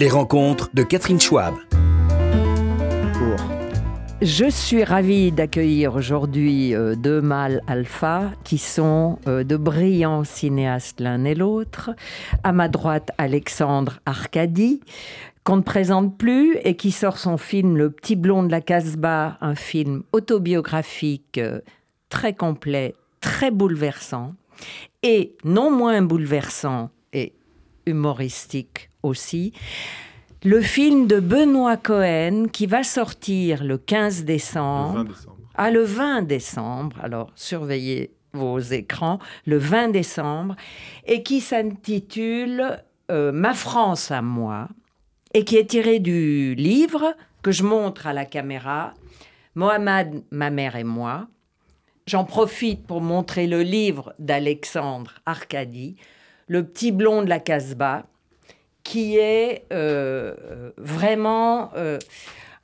Les rencontres de Catherine Schwab. Je suis ravie d'accueillir aujourd'hui euh, deux mâles alpha qui sont euh, de brillants cinéastes l'un et l'autre. À ma droite, Alexandre Arcadi, qu'on ne présente plus et qui sort son film Le petit blond de la Casbah, un film autobiographique euh, très complet, très bouleversant et non moins bouleversant et humoristique aussi. Le film de Benoît Cohen qui va sortir le 15 décembre. Le 20 décembre. Ah, le 20 décembre. Alors, surveillez vos écrans. Le 20 décembre. Et qui s'intitule euh, Ma France à moi. Et qui est tiré du livre que je montre à la caméra. Mohamed, ma mère et moi. J'en profite pour montrer le livre d'Alexandre Arcadi, Le petit blond de la Casbah, qui est euh, vraiment euh,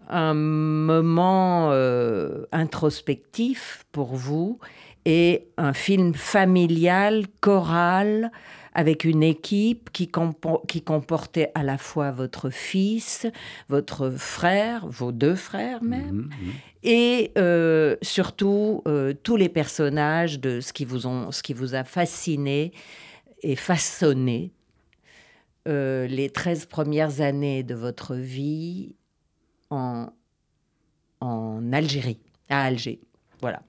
un moment euh, introspectif pour vous et un film familial, choral, avec une équipe qui, compo- qui comportait à la fois votre fils, votre frère, vos deux frères même, et euh, surtout euh, tous les personnages de ce qui vous, ont, ce qui vous a fasciné et façonné euh, les 13 premières années de votre vie en, en Algérie, à Alger. Voilà.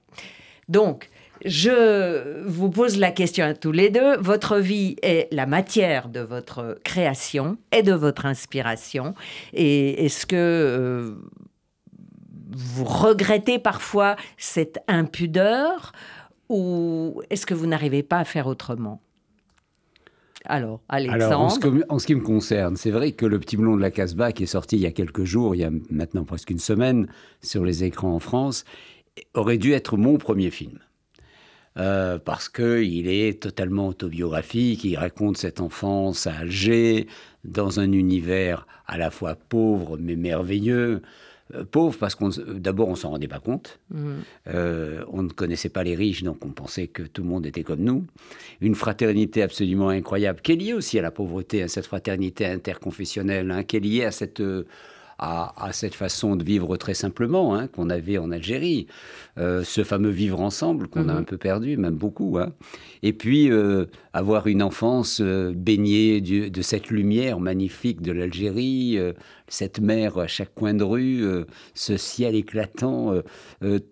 Donc, je vous pose la question à tous les deux. Votre vie est la matière de votre création et de votre inspiration. Et est-ce que euh, vous regrettez parfois cette impudeur ou est-ce que vous n'arrivez pas à faire autrement? Alors, Alexandre. Alors, en ce, que- en ce qui me concerne, c'est vrai que Le Petit Blond de la Casbah, qui est sorti il y a quelques jours, il y a maintenant presque une semaine, sur les écrans en France, aurait dû être mon premier film. Euh, parce qu'il est totalement autobiographique, il raconte cette enfance à Alger, dans un univers à la fois pauvre mais merveilleux. Euh, pauvre parce qu'on d'abord on s'en rendait pas compte, Mhm. Euh, on ne connaissait pas les riches, donc on pensait que tout le monde était comme nous. Une fraternité absolument incroyable, qui est liée aussi à la pauvreté, à cette fraternité interconfessionnelle, hein, qui est liée à cette, euh, à, à cette façon de vivre très simplement hein, qu'on avait en Algérie. Euh, ce fameux vivre ensemble qu'on a Mhm. un peu perdu, même beaucoup. hein. Et puis euh, avoir une enfance euh, baignée du- de cette lumière magnifique de l'Algérie, cette mer à chaque coin de rue, ce ciel éclatant.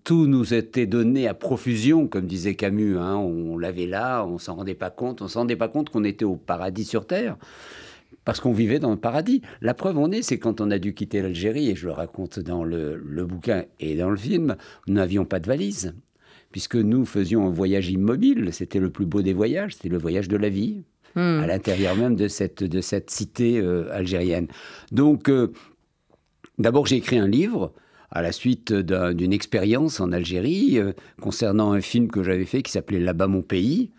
tout nous était donné à profusion, comme disait Camus. hein. On l'avait là, on s'en rendait pas compte. On s'en rendait pas compte qu'on était au paradis sur terre. Parce qu'on vivait dans le paradis. La preuve en est, c'est quand on a dû quitter l'Algérie, et je le raconte dans le, le bouquin et dans le film, nous n'avions pas de valise. Puisque nous faisions un voyage immobile, c'était le plus beau des voyages, c'était le voyage de la vie, Hmm. à l'intérieur même de cette, de cette cité euh, algérienne. Donc, euh, d'abord, j'ai écrit un livre à la suite d'un- d'une expérience en Algérie euh, concernant un film que j'avais fait qui s'appelait Là-bas mon pays.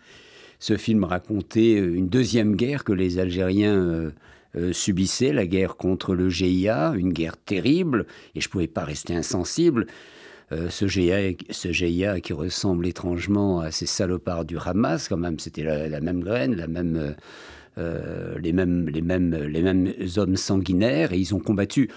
Ce film racontait euh, une deuxième guerre que les Algériens euh, euh, subissaient, la guerre contre le GIA, une guerre terrible, et je ne pouvais pas rester insensible. Ce, GIA, ce GIA qui ressemble étrangement à ces salopards du Hamas, quand même, c'était la, même graine, la même, les, mêmes, les, mêmes, les mêmes hommes sanguinaires, et ils ont combattu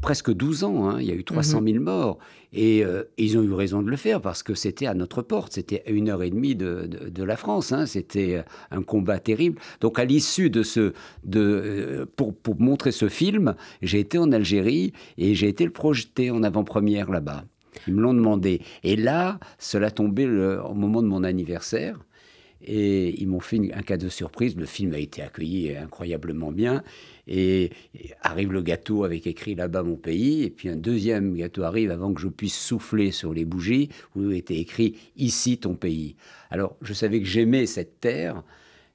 presque 12 ans, hein, il y a eu 300 000 morts, et euh, ils ont eu raison de le faire parce que c'était à notre porte, c'était à une heure et demie de, de- de la France, hein, c'était un combat terrible. Donc à l'issue de ce, de, euh, pour, pour montrer ce film, j'ai été en Algérie et j'ai été le projeter en avant-première là-bas. Ils me l'ont demandé. Et là, cela tombait le- au moment de mon anniversaire. Et ils m'ont fait une- un cadeau surprise. Le film a été accueilli incroyablement bien. Et, et arrive le gâteau avec écrit là-bas mon pays. Et puis un deuxième gâteau arrive avant que je puisse souffler sur les bougies où était écrit ici ton pays. Alors je savais que j'aimais cette terre.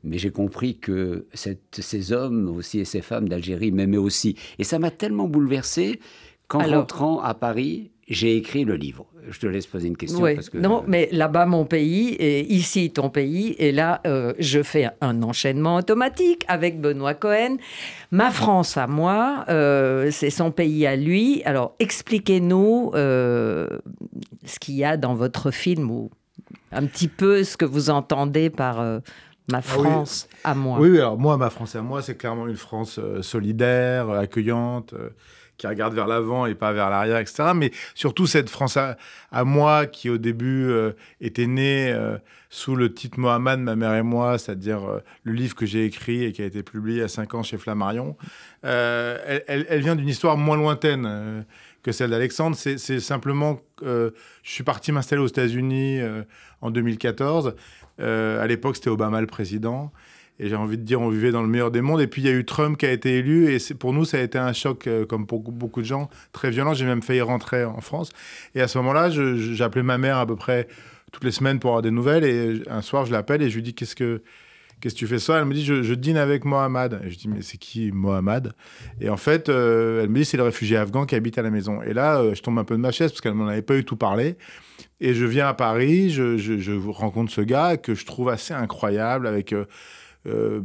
Mais j'ai compris que cette- ces hommes aussi et ces femmes d'Algérie m'aimaient aussi. Et ça m'a tellement bouleversé qu'en rentrant à Paris, j'ai écrit le livre. Je te laisse poser une question. Oui, parce que, non, mais là-bas mon pays et ici ton pays. Et là, euh, je fais un enchaînement automatique avec Benoît Cohen. Ma France à moi, euh, c'est son pays à lui. Alors, expliquez-nous euh, ce qu'il y a dans votre film ou un petit peu ce que vous entendez par, euh, Ma Ah France à moi. Oui, alors moi, ma France à moi, c'est clairement une France euh, solidaire, accueillante, euh, qui regarde vers l'avant et pas vers l'arrière, etc. Mais surtout cette France à, moi qui, au début, euh, était née euh, sous le titre Mohamed, ma mère et moi, c'est-à-dire euh, le livre que j'ai écrit et qui a été publié à 5 ans chez Flammarion. Elle, elle- vient d'une histoire moins lointaine. que celle d'Alexandre, c'est simplement, euh, je suis parti m'installer aux États-Unis en 2014. Euh, à l'époque, c'était Obama le président. Et j'ai envie de dire, on vivait dans le meilleur des mondes. Et puis, il y a eu Trump qui a été élu. Et pour nous, ça a été un choc, euh, comme pour beaucoup de gens, très violent. J'ai même failli rentrer en France. Et à ce moment-là, appelé ma mère à peu près toutes les semaines pour avoir des nouvelles. Et un soir, je l'appelle et je lui dis Qu'est-ce que. Qu'est-ce que tu fais ça Elle me dit je, dîne avec Mohamed. Et je dis mais c'est qui Mohamed Et en fait, euh, elle me dit c'est le réfugié afghan qui habite à la maison. Et là, euh, je tombe un peu de ma chaise parce qu'elle m'en avait pas eu tout parlé. Et je viens à Paris, je, rencontre ce gars que je trouve assez incroyable avec euh, euh,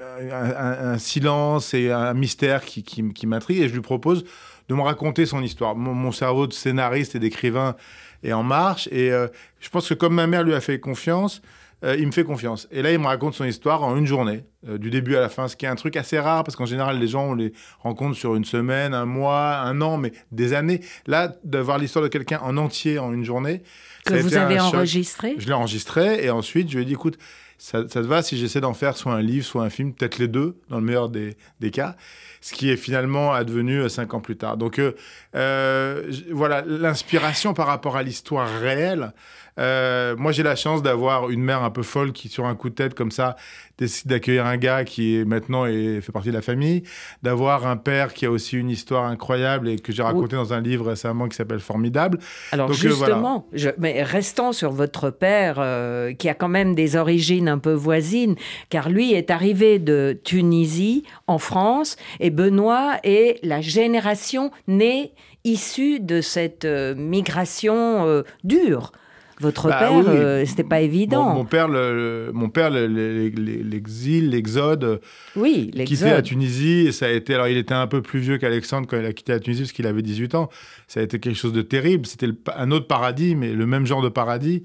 un, silence et un mystère qui, qui, qui m'intrigue. Et je lui propose de me raconter son histoire. Mon, mon cerveau de scénariste et d'écrivain est en marche. Et euh, je pense que comme ma mère lui a fait confiance, euh, il me fait confiance. Et là, il me raconte son histoire en une journée, euh, du début à la fin, ce qui est un truc assez rare, parce qu'en général, les gens, on les rencontre sur une semaine, un mois, un an, mais des années. Là, d'avoir l'histoire de quelqu'un en entier en une journée. Que vous avez choc. enregistré? Je l'ai enregistré, et ensuite, je lui ai dit, écoute, ça, te va si j'essaie d'en faire soit un livre, soit un film, peut-être les deux, dans le meilleur des, cas, ce qui est finalement advenu euh, cinq ans plus tard. Donc euh, euh, voilà, l'inspiration par rapport à l'histoire réelle. Euh, moi, j'ai la chance d'avoir une mère un peu folle qui, sur un coup de tête comme ça, décide d'accueillir un gars qui est maintenant et fait partie de la famille, d'avoir un père qui a aussi une histoire incroyable et que j'ai raconté dans un livre récemment qui s'appelle Formidable. Alors Donc, euh, voilà. justement, je- mais restons sur votre père, euh, qui a quand même des origines un peu voisines, car lui est arrivé de Tunisie en France, et Benoît est la génération née issue de cette migration dure. Votre Bah père, oui, euh, c'était pas évident. Mon, mon père, le- le- mon père, le- le- le- l'exil, l'exode, oui, quitté la l'exode. Tunisie, et ça a été. Alors, il était un peu plus vieux qu'Alexandre quand il a quitté la Tunisie parce qu'il avait 18 ans. Ça a été quelque chose de terrible. C'était un autre paradis, mais le même genre de paradis.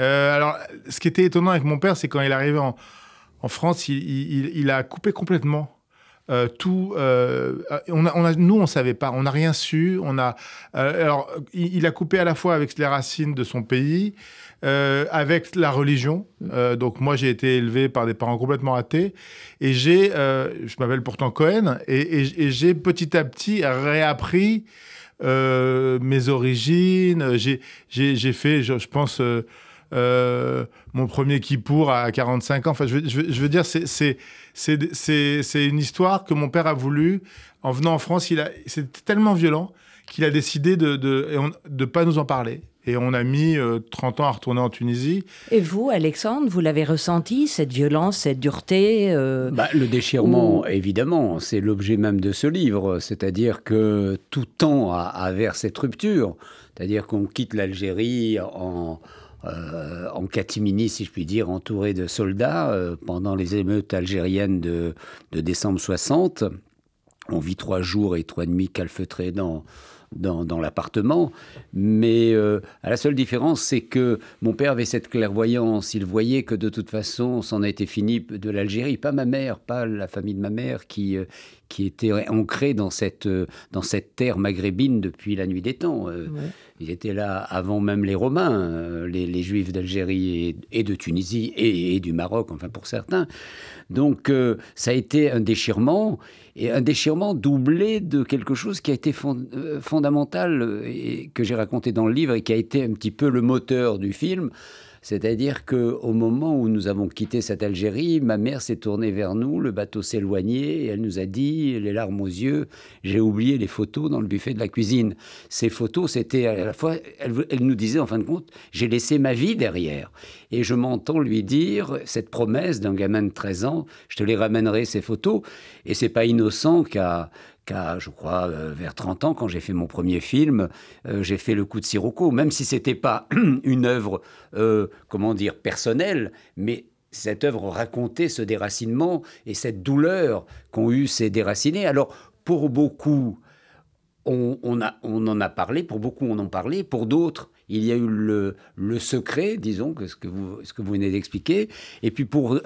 Euh, alors, ce qui était étonnant avec mon père, c'est quand il est arrivé en, en France, il, il- il a coupé complètement. Euh, tout, euh, on a, on a- nous on savait pas, on n'a rien su. On a, euh, alors il, a coupé à la fois avec les racines de son pays, euh, avec la religion. Donc moi j'ai été élevé par des parents complètement athées et j'ai, je m'appelle pourtant Cohen et, j'ai petit à petit réappris mes origines. J'ai, fait, je, pense. mon premier Kippour à 45 ans. Enfin, je veux dire, c'est, c'est, une histoire que mon père a voulu. En venant en France, il a, c'était tellement violent qu'il a décidé de ne de, de pas nous en parler. Et on a mis euh, 30 ans à retourner en Tunisie. Et vous, Alexandre, vous l'avez ressenti, cette violence, cette dureté euh, Bah, le déchirement, évidemment, c'est l'objet même de ce livre. C'est-à-dire que tout tend à, à vers cette rupture. C'est-à-dire qu'on quitte l'Algérie en, euh, en catimini, si je puis dire, entouré de soldats euh, pendant les émeutes algériennes de, décembre 60. On vit trois jours et trois nuits calfeutrés dans, dans, l'appartement. Mais euh, à la seule différence, c'est que mon père avait cette clairvoyance. Il voyait que de toute façon, c'en été fini de l'Algérie. Pas ma mère, pas la famille de ma mère qui, qui était ancrée dans cette, euh, dans cette terre maghrébine depuis la nuit des temps. Euh, Ouais. Ils étaient là avant même les Romains, euh, les, les Juifs d'Algérie et, et de Tunisie et, et du Maroc, enfin pour certains. Donc euh, ça a été un déchirement, et un déchirement doublé de quelque chose qui a été fond- fondamental et que j'ai raconté dans le livre et qui a été un petit peu le moteur du film. C'est-à-dire qu'au moment où nous avons quitté cette Algérie, ma mère s'est tournée vers nous, le bateau s'éloignait, et elle nous a dit, les larmes aux yeux, j'ai oublié les photos dans le buffet de la cuisine. Ces photos, c'était à la fois, elle, elle nous disait en fin de compte, j'ai laissé ma vie derrière. Et je m'entends lui dire cette promesse d'un gamin de 13 ans, je te les ramènerai ces photos. Et c'est pas innocent qu'à je crois, euh, vers 30 ans, quand j'ai fait mon premier film, euh, j'ai fait Le coup de Sirocco, même si c'était pas une œuvre, euh, comment dire, personnelle, mais cette œuvre racontait ce déracinement et cette douleur qu'ont eu ces déracinés. Alors, pour beaucoup, on, on en a parlé, pour beaucoup on en parlait, pour d'autres, il y a eu le, secret, disons, que ce que vous, venez d'expliquer, et puis pour,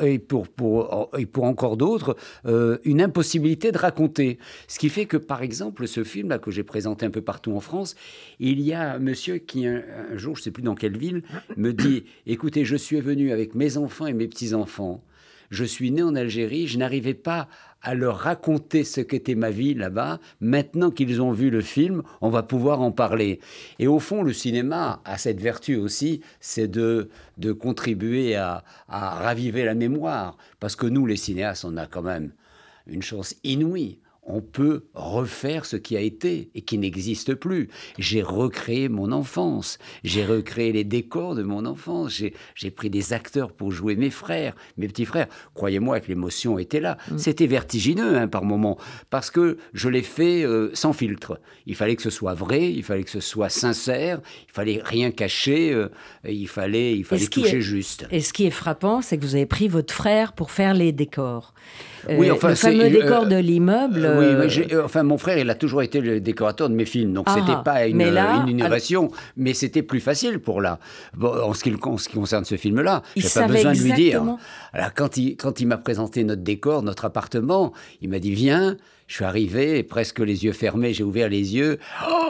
encore d'autres, euh, une impossibilité de raconter. Ce qui fait que, par exemple, ce film-là que j'ai présenté un peu partout en France, il y a un monsieur qui, un, jour, je ne sais plus dans quelle ville, me dit, écoutez, je suis venu avec mes enfants et mes petits-enfants. Je suis né en Algérie, je n'arrivais pas à leur raconter ce qu'était ma vie là-bas. Maintenant qu'ils ont vu le film, on va pouvoir en parler. Et au fond, le cinéma a cette vertu aussi, c'est de, de contribuer à, à raviver la mémoire. Parce que nous, les cinéastes, on a quand même une chance inouïe on peut refaire ce qui a été et qui n'existe plus. J'ai recréé mon enfance, j'ai recréé les décors de mon enfance, j'ai pris des acteurs pour jouer mes frères, mes petits frères. Croyez-moi que l'émotion était là. Mm. C'était vertigineux hein, par moments, parce que je l'ai fait euh, sans filtre. Il fallait que ce soit vrai, il fallait que ce soit sincère, il fallait rien cacher, euh, il fallait, il fallait toucher juste. Et ce qui est frappant, c'est que vous avez pris votre frère pour faire les décors. Oui, euh, enfin, le fameux décor de l'immeuble oui, euh, euh, enfin, mon frère, il a toujours été le décorateur de mes films, donc c'était ah, pas une, innovation, mais c'était plus facile pour là. en, ce qui, concerne ce film-là, j'ai pas besoin de lui dire. Alors, quand il, quand il m'a présenté notre décor, notre appartement, il m'a dit Viens. Je suis arrivé, presque les yeux fermés, j'ai ouvert les yeux. Oh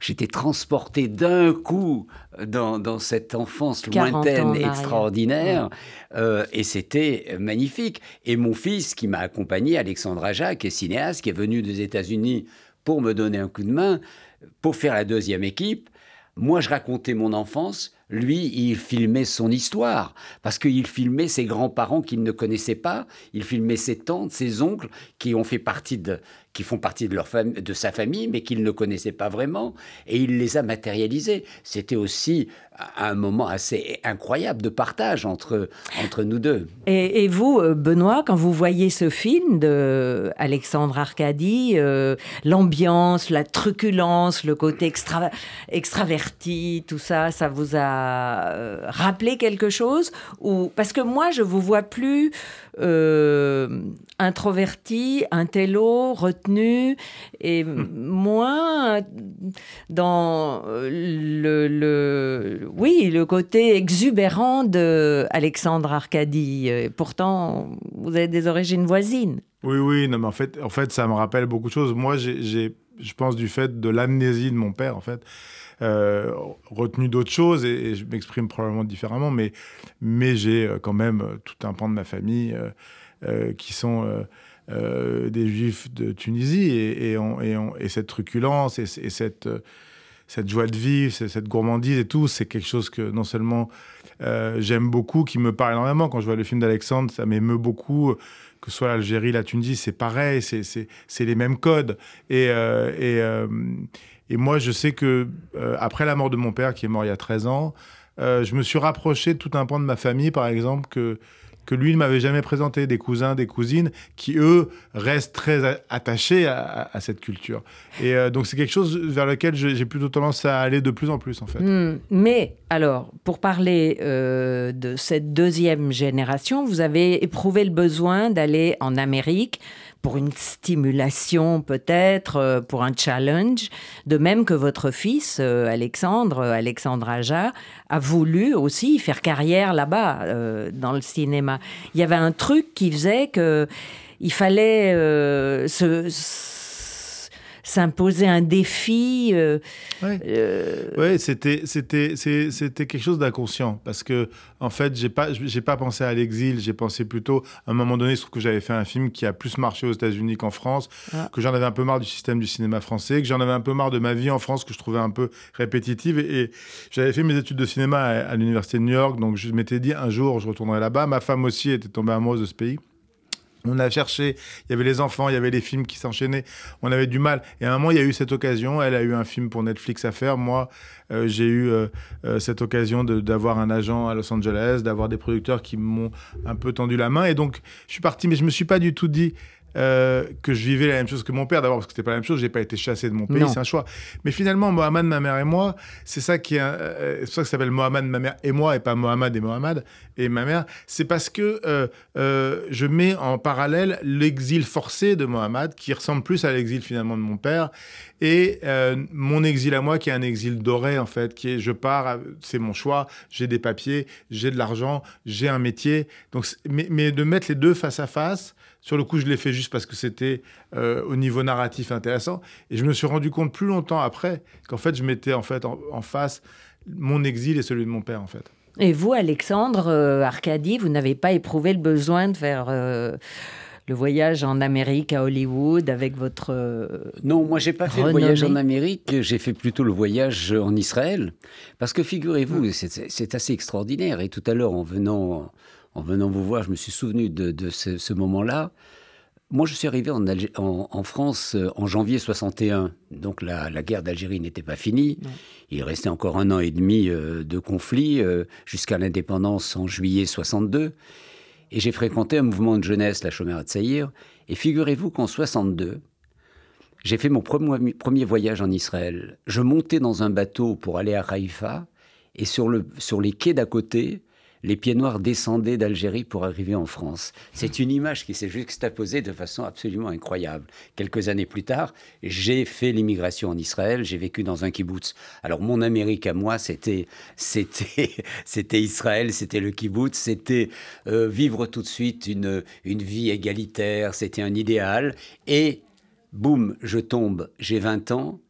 J'étais transporté d'un coup dans, cette enfance lointaine, extraordinaire, euh, et c'était magnifique. Et mon fils, qui m'a accompagné, Alexandre Aja, qui est cinéaste, qui est venu des États-Unis pour me donner un coup de main, pour faire la deuxième équipe, moi, je racontais mon enfance. Lui, il filmait son histoire. Parce qu'il filmait ses grands-parents qu'il ne connaissait pas. Il filmait ses tantes, ses oncles, qui ont fait partie de, qui font partie de, leur de sa famille, mais qu'il ne connaissait pas vraiment, et il les a matérialisés. C'était aussi un moment assez incroyable de partage entre, entre nous deux. Et, vous, euh, Benoît, quand vous voyez ce film de Alexandre Arcadie, euh, l'ambiance, la truculence, le côté extra, extraverti, tout ça, ça vous a euh, rappelé quelque chose? Ou Parce que moi, je vous vois plus introverti, intello, retenu, et hmm. moins dans le, le, oui, le côté exubérant de Alexandre Arcadie. Pourtant, vous avez des origines voisines. Oui, oui, non, mais en fait, en fait, ça me rappelle beaucoup de choses. Moi, j'ai, je pense du fait de l'amnésie de mon père, en fait. Euh, retenu d'autres choses et, je m'exprime probablement différemment, mais, mais j'ai euh, quand même tout un pan de ma famille euh, euh, qui sont euh, euh, des juifs de Tunisie et, et, et, cette truculence et, cette, cette joie de vivre, cette gourmandise et tout, c'est quelque chose que non seulement j'aime beaucoup, qui me parle énormément. Quand je vois le film d'Alexandre, ça m'émeut beaucoup. Que ce soit l'Algérie, la Tunisie, c'est pareil, c'est les mêmes codes. Et, et, moi, je sais que après la mort de mon père, qui est mort il y a 13 ans, je me suis rapproché de tout un pan de ma famille, par exemple, que que lui ne m'avait jamais présenté, des cousins, des cousines, qui eux restent très attachés à, cette culture. Et euh, donc c'est quelque chose vers lequel j'ai plutôt tendance à aller de plus en plus en fait. Hmm. mais alors, pour parler euh, de cette deuxième génération, vous avez éprouvé le besoin d'aller en Amérique pour une stimulation peut-être, euh, pour un challenge, de même que votre fils, euh, Alexandre, euh, Alexandre Aja, a voulu aussi faire carrière là-bas, dans le cinéma. Il y avait un truc qui faisait que il fallait se s'imposer un défi. Euh, oui, euh, c'était c'était c'était quelque chose d'inconscient parce que en fait j'ai pas j'ai pas pensé à l'exil, j'ai pensé plutôt à un moment donné, je trouve que j'avais fait un film qui a plus marché aux États-Unis qu'en France, ah. que j'en avais un peu marre du système du cinéma français, que j'en avais un peu marre de ma vie en France que je trouvais un peu répétitive et, j'avais fait mes études de cinéma à, à l'université de New York, donc je m'étais dit un jour je retournerai là-bas. Ma femme aussi était tombée amoureuse de ce pays. On a cherché, il y avait les enfants, il y avait les films qui s'enchaînaient, on avait du mal. Et à un moment, il y a eu cette occasion, elle a eu un film pour Netflix à faire, moi, euh, j'ai eu euh, euh, cette occasion d'avoir un agent à Los Angeles, d'avoir des producteurs qui m'ont un peu tendu la main. Et donc, je suis parti, mais je me suis pas du tout dit, euh, que je vivais la même chose que mon père. D'abord parce que c'était pas la même chose, j'ai pas été chassé de mon pays, c'est un choix. Mais finalement, Mohamed, ma mère et moi, c'est ça qui est, euh, c'est pour ça que ça s'appelle Mohamed, ma mère et moi, et pas Mohamed et Mohamed et ma mère. C'est parce que euh, euh, je mets en parallèle l'exil forcé de Mohamed, qui ressemble plus à l'exil finalement de mon père, et mon exil à moi, qui est un exil doré en fait, qui est je pars, c'est mon choix, j'ai des papiers, j'ai de l'argent, j'ai un métier. Donc, mais de mettre les deux face à face. Sur le coup, je l'ai fait juste parce que c'était euh, au niveau narratif intéressant. Et je me suis rendu compte plus longtemps après qu'en fait, je mettais en fait en, en face mon exil et celui de mon père en fait. Et vous, Alexandre euh, Arcadie, vous n'avez pas éprouvé le besoin de faire euh, le voyage en Amérique, à Hollywood, avec votre... euh, Non, moi j'ai pas fait le voyage en Amérique, j'ai fait plutôt le voyage en Israël. Parce que figurez-vous, c'est assez extraordinaire. Et tout à l'heure, en venant, en venant vous voir, je me suis souvenu de, de ce, ce moment-là. Moi, je suis arrivé en, en- en France euh, en janvier 61. Donc la, la guerre d'Algérie n'était pas finie. Non. Il restait encore un an et demi euh, de conflit euh, jusqu'à l'indépendance en juillet 62. Et j'ai fréquenté un mouvement de jeunesse, la Chômère de Saïr. Et figurez-vous qu'en 62, j'ai fait mon premier, premier voyage en Israël. Je montais dans un bateau pour aller à Haïfa et sur, le, sur les quais d'à côté, les pieds noirs descendaient d'Algérie pour arriver en France. C'est une image qui s'est juxtaposée de façon absolument incroyable. Quelques années plus tard, j'ai fait l'immigration en Israël, j'ai vécu dans un kibbutz. Alors mon Amérique à moi, c'était c'était c'était Israël, c'était le kibbutz, c'était euh, vivre tout de suite une une vie égalitaire, c'était un idéal et boum, je tombe, j'ai 20 ans,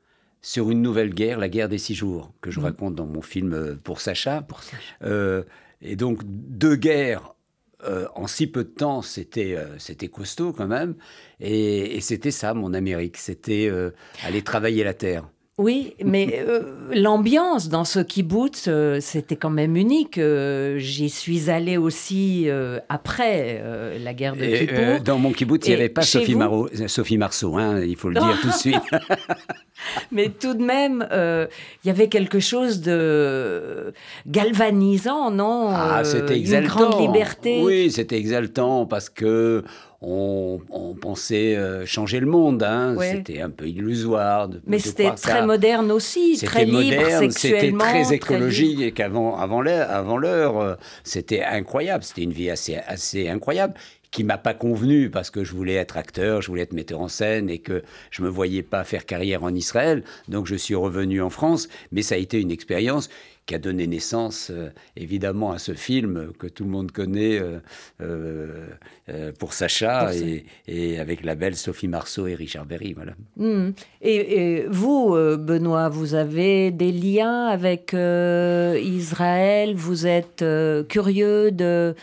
sur une nouvelle guerre, la guerre des six jours, que je raconte dans mon film euh, Pour Sacha. pour ça. Euh, et donc, deux guerres euh, en si peu de temps, c'était euh, c'était costaud quand même. Et, c'était ça, mon Amérique. C'était euh, aller travailler la terre. Oui, mais euh, l'ambiance dans ce kibbutz, euh, c'était quand même unique. Euh, J'y suis allée aussi euh, après la guerre de Kippour. dans mon kibbutz, il n'y avait pas Sophie, vous Sophie Marceau, hein, il faut le dire tout de suite. Mais tout de même, il y avait quelque chose de galvanisant, non Ah, c'était Une exaltant. grande liberté. Oui, c'était exaltant parce que on, on pensait euh, changer le monde. hein. Ouais. C'était un peu illusoire. De, Mais c'était très ça. moderne aussi, très libre moderne, c'était sexuellement. très écologique et qu'avant avant l'heure, avant l'heure, euh, c'était incroyable. C'était une vie assez, assez incroyable qui m'a pas convenu parce que je voulais être acteur, je voulais être metteur en scène et que je me voyais pas faire carrière en Israël. Donc je suis revenu en France, mais ça a été une expérience qui a donné naissance euh, évidemment à ce film que tout le monde connaît euh, euh, pour Sacha et, et avec la belle Sophie Marceau et Richard Berry. Voilà. Hmm. Et, et vous, Benoît, vous avez des liens avec euh, Israël? Vous êtes euh, curieux de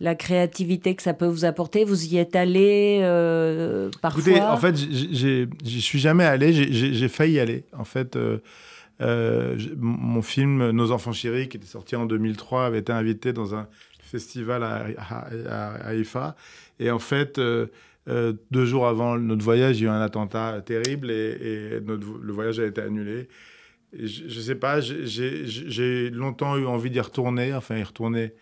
la créativité que ça peut vous apporter? Vous y êtes allé euh, parfois Écoutez, en fait, j'y suis jamais allé. j'ai- failli y aller. En fait, euh, euh, j'ai- mon film Nos enfants chéris, qui était sorti en 2003, avait été invité dans un festival à, à, Haïfa. Et en fait, euh, euh, deux jours avant notre voyage, il y a eu un attentat terrible et, et notre, vo- le voyage a été annulé. Et je, je sais pas, j'ai- j'ai j'ai longtemps eu envie d'y retourner, enfin y retourner,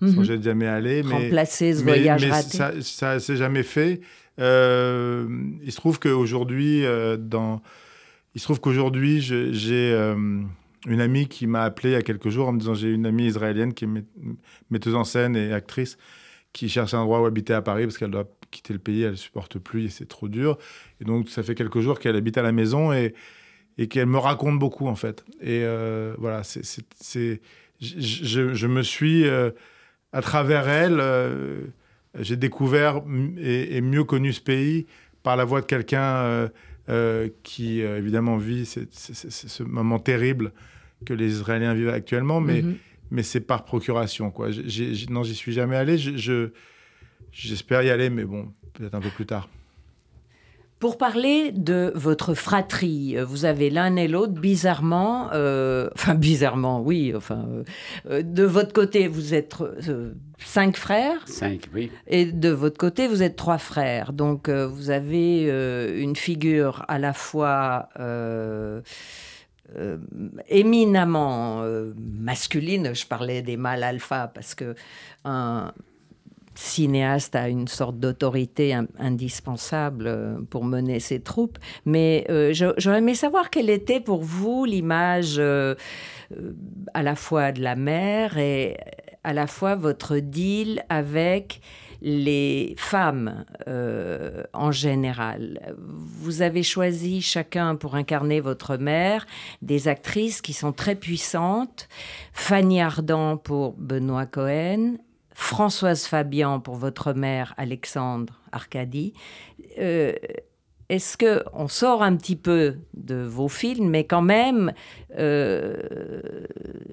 sans Mhm. j'être jamais allé. Mais, remplacer ce mais, voyage mais raté ça, ça s'est jamais fait. Euh, il se trouve qu'aujourd'hui, euh, dans, il se trouve qu'aujourd'hui, j'ai euh, une amie qui m'a appelé il y a quelques jours en me disant j'ai une amie israélienne qui est met- metteuse en scène et actrice qui cherche un endroit où habiter à Paris parce qu'elle doit quitter le pays, elle ne supporte plus et c'est trop dur. Et donc ça fait quelques jours qu'elle habite à la maison et, et qu'elle me raconte beaucoup en fait. Et euh, voilà, c'est, je, je- me suis euh, à travers elle, j'ai découvert et mieux connu ce pays par la voix de quelqu'un euh, qui euh, évidemment vit ce moment terrible que les Israéliens vivent actuellement, mais, Mhm. mais c'est par procuration. Quoi. Non, j'y suis jamais allé. Je- je- J'espère y aller, mais bon, peut-être un peu plus tard. Pour parler de votre fratrie, vous avez l'un et l'autre bizarrement, euh, enfin bizarrement, oui, enfin, euh, de votre côté, vous êtes euh, cinq frères Cinq, oui. et de votre côté, vous êtes trois frères. Donc, vous avez une figure à la fois éminemment masculine. Je parlais des mâles alpha parce que un, cinéaste a une sorte d'autorité indispensable pour mener ses troupes. Mais j'aurais aimé savoir quelle était pour vous l'image à la fois de la mer et à la fois votre deal avec les femmes euh, en général. Vous avez choisi chacun pour incarner votre mère des actrices qui sont très puissantes. Fanny Ardant pour Benoît Cohen, Françoise Fabian pour votre mère Alexandre Arcadie. Euh, est-ce que on sort un petit peu de vos films, mais quand même euh,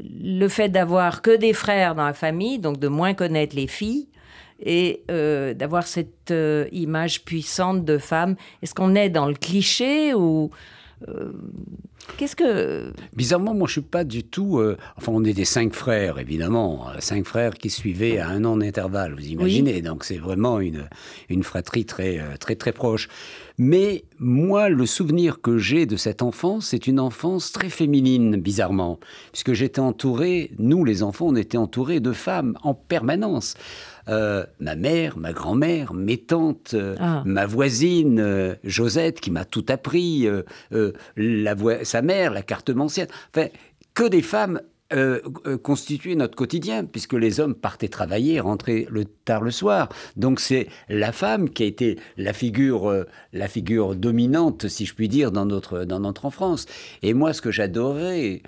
le fait d'avoir que des frères dans la famille, donc de moins connaître les filles, et euh, d'avoir cette image puissante de femme. Est-ce qu'on est dans le cliché ou Qu'est-ce que... Bizarrement, moi, je suis pas du tout... enfin, on est des cinq frères, évidemment. Cinq frères qui suivaient à un an d'intervalle, vous imaginez. Donc, c'est vraiment une, une fratrie très, très, très proche. Mais moi, le souvenir que j'ai de cette enfance, c'est une enfance très féminine, bizarrement. Puisque j'étais entouré, nous, les enfants, on était entourés de femmes en permanence. Euh, ma mère, ma grand-mère, mes tantes, euh, ah. ma voisine euh, Josette qui m'a tout appris, la sa mère, la carte mancienne, enfin, que des femmes euh, euh, constituer notre quotidien, puisque les hommes partaient travailler, rentraient le, tard le soir. Donc c'est la femme qui a été la figure, euh, la figure dominante, si je puis dire, dans notre, dans notre enfance. Et moi, ce que j'adorais,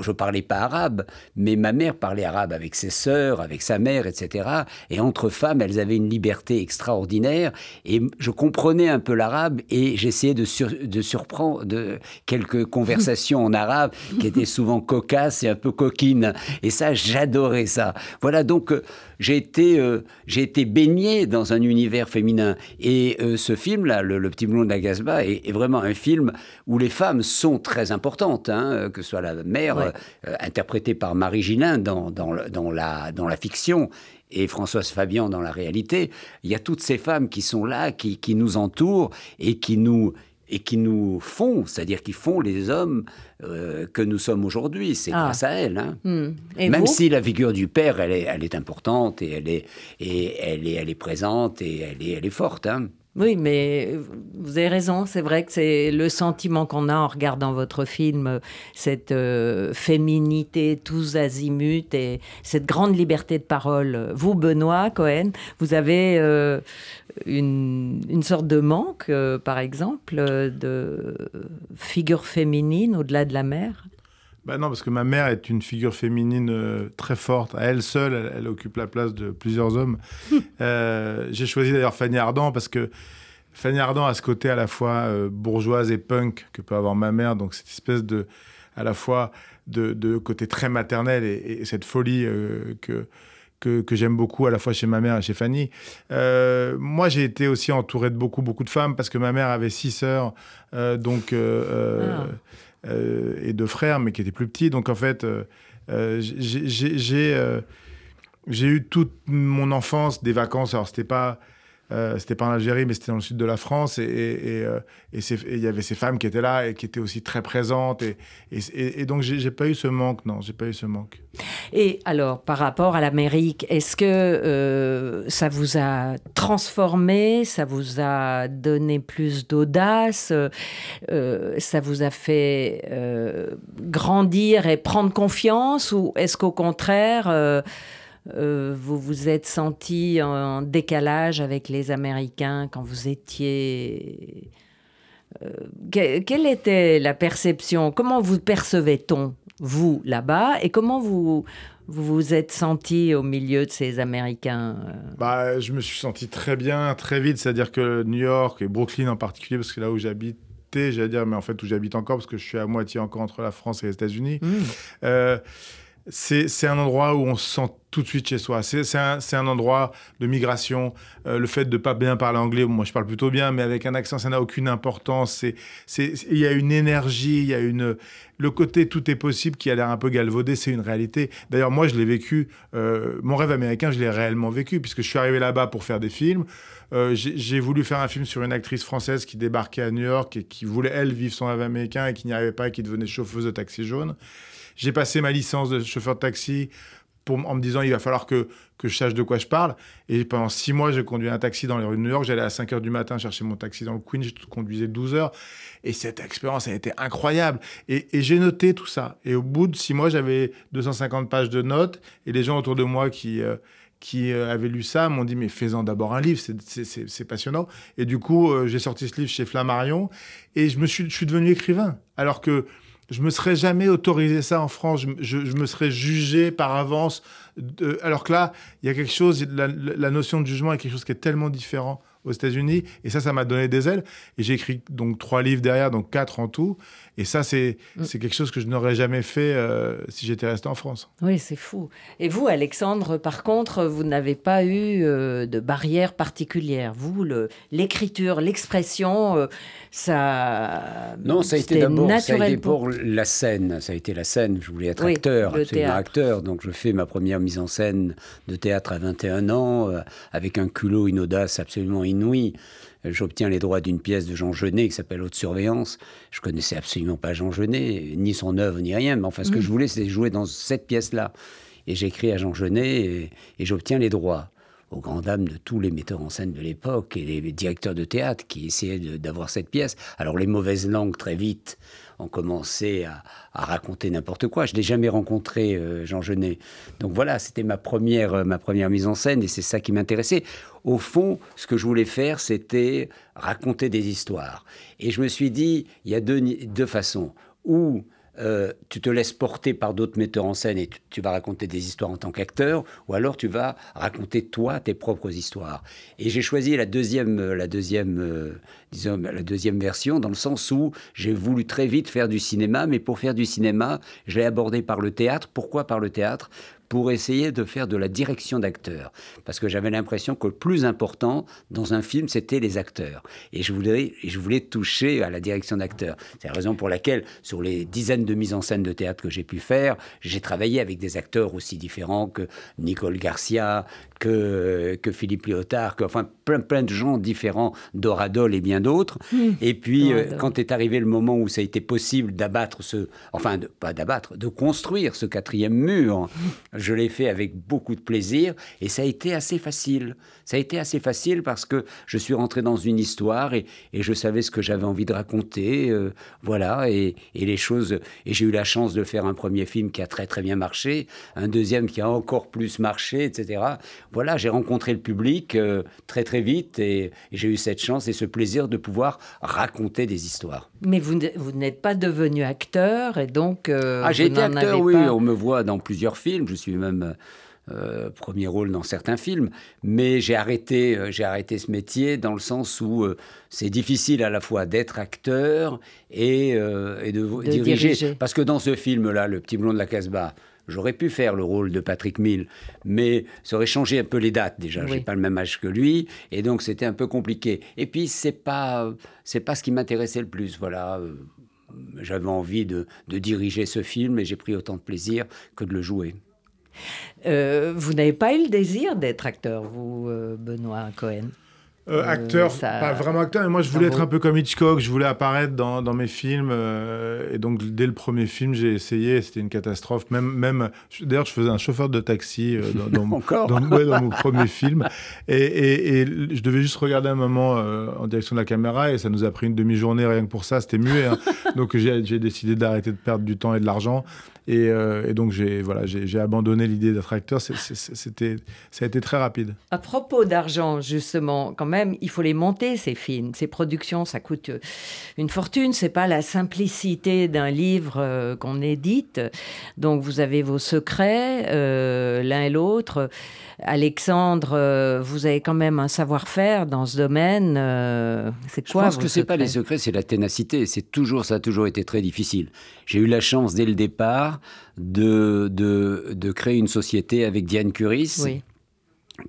je parlais pas arabe, mais ma mère parlait arabe avec ses sœurs, avec sa mère, etc. Et entre femmes, elles avaient une liberté extraordinaire. Et je comprenais un peu l'arabe et j'essayais de, de surprendre de quelques conversations en arabe qui étaient souvent cocasses et un peu coquine. Et ça, j'adorais ça. Voilà, donc euh, j'ai été, euh, j'ai été baigné dans un univers féminin. Et euh, ce film-là, le, Petit Blond de la Gasba, est, vraiment un film où les femmes sont très importantes, hein, que ce soit la mère, interprétée par Marie Gillin dans, dans, dans, la, dans la fiction, et Françoise Fabian dans la réalité. Il y a toutes ces femmes qui sont là, qui, qui nous entourent et qui nous et qui nous font, c'est-à-dire qui font les hommes euh, que nous sommes aujourd'hui. C'est ah. grâce à elles. Hein. Hmm. Même si la figure du père, elle est, elle est importante et elle est, et elle est, elle est présente et elle est, elle est forte. Hein. Oui, mais vous avez raison, c'est vrai que c'est le sentiment qu'on a en regardant votre film, cette euh, féminité tous azimuts et cette grande liberté de parole. Vous, Benoît Cohen, vous avez euh, une, une, sorte de manque, euh, par exemple, de figure féminine au-delà de la mère? Bah non, parce que ma mère est une figure féminine euh, très forte. À elle seule, elle, occupe la place de plusieurs hommes. euh, J'ai choisi d'ailleurs Fanny Ardant parce que Fanny Ardant a ce côté à la fois bourgeoise et punk que peut avoir ma mère. Donc cette espèce de, à la fois de, de côté très maternel et, et cette folie que, que, j'aime beaucoup à la fois chez ma mère et chez Fanny. Euh, moi, j'ai été aussi entouré de beaucoup, beaucoup de femmes parce que ma mère avait six sœurs. Euh, donc. Euh, et deux frères, mais qui étaient plus petits. Donc en fait, j'ai eu toute mon enfance des vacances. Alors c'était pas euh, c'était pas en Algérie, mais c'était dans le sud de la France. Et il euh, y avait ces femmes qui étaient là et qui étaient aussi très présentes. Et, donc, j'ai pas eu ce manque, non, j'ai pas eu ce manque. Et alors, par rapport à l'Amérique, est-ce que euh, ça vous a transformé, ça vous a donné plus d'audace, ça vous a fait grandir et prendre confiance Ou est-ce qu'au contraire euh, vous vous êtes senti en décalage avec les Américains quand vous étiez... Euh, quelle était la perception? Comment vous percevait-on, vous, là-bas? Et comment vous, vous vous êtes senti au milieu de ces Américains euh? bah, Je me suis senti très bien, très vite. C'est-à-dire que New York et Brooklyn en particulier, parce que là où j'habitais, j'allais dire, mais en fait où j'habite encore, parce que je suis à moitié encore entre la France et les États-Unis, mmh c'est un endroit où on se sent tout de suite chez soi. C'est un, endroit de migration. Euh, le fait de pas bien parler anglais, moi je parle plutôt bien, mais avec un accent, ça n'a aucune importance. Il y a une énergie, il y a une... Le côté tout est possible qui a l'air un peu galvaudé, c'est une réalité. D'ailleurs, moi je l'ai vécu, euh, mon rêve américain, je l'ai réellement vécu, puisque je suis arrivé là-bas pour faire des films. Euh, j'ai voulu faire un film sur une actrice française qui débarquait à New York et qui voulait, elle, vivre son rêve américain et qui n'y arrivait pas et qui devenait chauffeuse de taxi jaune. J'ai passé ma licence de chauffeur de taxi en me disant il va falloir que, que je sache de quoi je parle. Et pendant six mois, j'ai conduit un taxi dans les rues de New York. J'allais à 5 heures du matin chercher mon taxi dans le Queens. Je conduisais 12 heures. Et cette expérience a été incroyable. Et, j'ai noté tout ça. Et au bout de six mois, j'avais 250 pages de notes. Et les gens autour de moi qui, euh, qui euh, avaient lu ça m'ont dit mais fais-en d'abord un livre, c'est passionnant. Et du coup, euh, j'ai sorti ce livre chez Flammarion. Et je, me suis, je suis devenu écrivain. Alors que je me serais jamais autorisé ça en France. Je, me serais jugé par avance. alors que là, il y a quelque chose, la, la, notion de jugement est quelque chose qui est tellement différent aux États-Unis. Et ça, ça m'a donné des ailes. Et j'ai écrit donc trois livres derrière, donc quatre en tout. Et ça, c'est mm. c'est quelque chose que je n'aurais jamais fait euh, si j'étais resté en France. Oui, c'est fou. Et vous, Alexandre, par contre, vous n'avez pas eu euh, de barrière particulière. Vous, l'écriture, l'expression, euh, ça. Non, ça a été d'abord ça a été pour... la scène. Ça a été la scène. Je voulais être acteur, absolument acteur. Donc je fais ma première mise en scène de théâtre à 21 ans, avec un culot, une audace absolument inouïe j'obtiens les droits d'une pièce de Jean Genet qui s'appelle Haute Surveillance. Je connaissais absolument pas Jean Genet, ni son œuvre, ni rien. Mais enfin, ce que mm. je voulais, c'était jouer dans cette pièce-là. Et j'écris à Jean Genet et, j'obtiens les droits aux grandes dames de tous les metteurs en scène de l'époque et les directeurs de théâtre qui essayaient d'avoir cette pièce. Alors les mauvaises langues, très vite, ont commencé à, raconter n'importe quoi. Je n'ai jamais rencontré euh, Jean Genet. Donc voilà, c'était ma première, euh, ma première mise en scène et c'est ça qui m'intéressait. Au fond, ce que je voulais faire, c'était raconter des histoires. Et je me suis dit, il y a deux, deux façons. Ou euh, tu te laisses porter par d'autres metteurs en scène et tu, vas raconter des histoires en tant qu'acteur, ou alors tu vas raconter toi tes propres histoires. Et j'ai choisi la deuxième, euh, la deuxième, euh, disons, la deuxième version dans le sens où j'ai voulu très vite faire du cinéma, mais pour faire du cinéma, je l'ai abordé par le théâtre. Pourquoi par le théâtre? Pour essayer de faire de la direction d'acteurs. Parce que j'avais l'impression que le plus important dans un film, c'était les acteurs. Et je voulais, je voulais toucher à la direction d'acteurs. C'est la raison pour laquelle, sur les dizaines de mises en scène de théâtre que j'ai pu faire, j'ai travaillé avec des acteurs aussi différents que Nicole Garcia, que, que Philippe Lyotard, que, enfin plein, plein de gens différents, Doradol et bien d'autres. Mmh. Et puis, euh, quand est arrivé le moment où ça a été possible d'abattre ce, enfin, de, pas d'abattre, de construire ce quatrième mur, je l'ai fait avec beaucoup de plaisir et ça a été assez facile. Ça a été assez facile parce que je suis rentré dans une histoire et, et je savais ce que j'avais envie de raconter, euh, voilà, et, et, les choses. Et j'ai eu la chance de faire un premier film qui a très très bien marché, un deuxième qui a encore plus marché, etc voilà, j'ai rencontré le public euh, très très vite et, j'ai eu cette chance et ce plaisir de pouvoir raconter des histoires. Mais vous, n'êtes pas devenu acteur et donc... Euh, ah, j'ai été acteur, oui, on me voit dans plusieurs films, je suis même... Euh, premier rôle dans certains films, mais j'ai arrêté, j'ai arrêté ce métier dans le sens où c'est difficile à la fois d'être acteur et, de, diriger. Parce que dans ce film-là, Le Petit Blond de la Casbah, J'aurais pu faire le rôle de Patrick Mill, mais ça aurait changé un peu les dates déjà. Je J'ai pas le même âge que lui, et donc c'était un peu compliqué. Et puis c'est pas c'est pas ce qui m'intéressait le plus. Voilà, euh, j'avais envie de, diriger ce film, et j'ai pris autant de plaisir que de le jouer. Euh, vous n'avez pas eu le désir d'être acteur, vous, euh, Benoît Cohen? Euh, euh, acteur, pas vraiment acteur, mais moi je voulais être un peu comme Hitchcock, je voulais apparaître dans, dans mes films. Euh, et donc dès le premier film, j'ai essayé, c'était une catastrophe. Même, même d'ailleurs, je faisais un chauffeur de taxi dans, dans, dans, mon premier film. Et, et, et, je devais juste regarder un moment en direction de la caméra et ça nous a pris une demi-journée rien que pour ça, c'était muet. Hein. donc j'ai décidé d'arrêter de perdre du temps et de l'argent. Et, et, donc j'ai voilà, j'ai abandonné l'idée d'être acteur. C'était, ça a été très rapide. À propos d'argent, justement, quand même il faut les monter, ces films. Ces productions, ça coûte euh, une fortune. C'est pas la simplicité d'un livre euh, qu'on édite. Donc, vous avez vos secrets, euh, l'un et l'autre. Alexandre, vous avez quand même un savoir-faire dans ce domaine. c'est quoi Je pense que c'est pas les secrets, c'est la ténacité. C'est toujours, ça a toujours été très difficile. J'ai eu la chance dès le départ de, de, de créer une société avec Diane Curis. Oui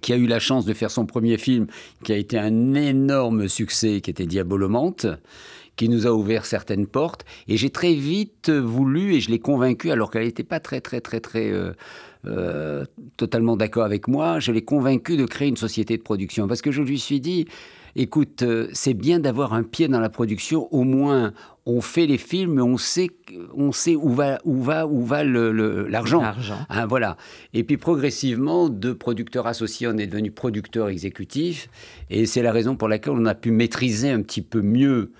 qui a eu la chance de faire son premier film, qui a été un énorme succès, qui était Diabolomante, qui nous a ouvert certaines portes. Et j'ai très vite voulu, et je l'ai convaincu, alors qu'elle n'était pas très, très, très, très euh, euh, totalement d'accord avec moi, je l'ai convaincu de créer une société de production. Parce que je lui suis dit, écoute, euh, c'est bien d'avoir un pied dans la production. Au moins, on fait les films, on sait, on sait où va, où va, où va l'argent. Hein, voilà. Et puis progressivement, de producteur associé, on est devenu producteur exécutif. Et c'est la raison pour laquelle on a pu maîtriser un petit peu mieux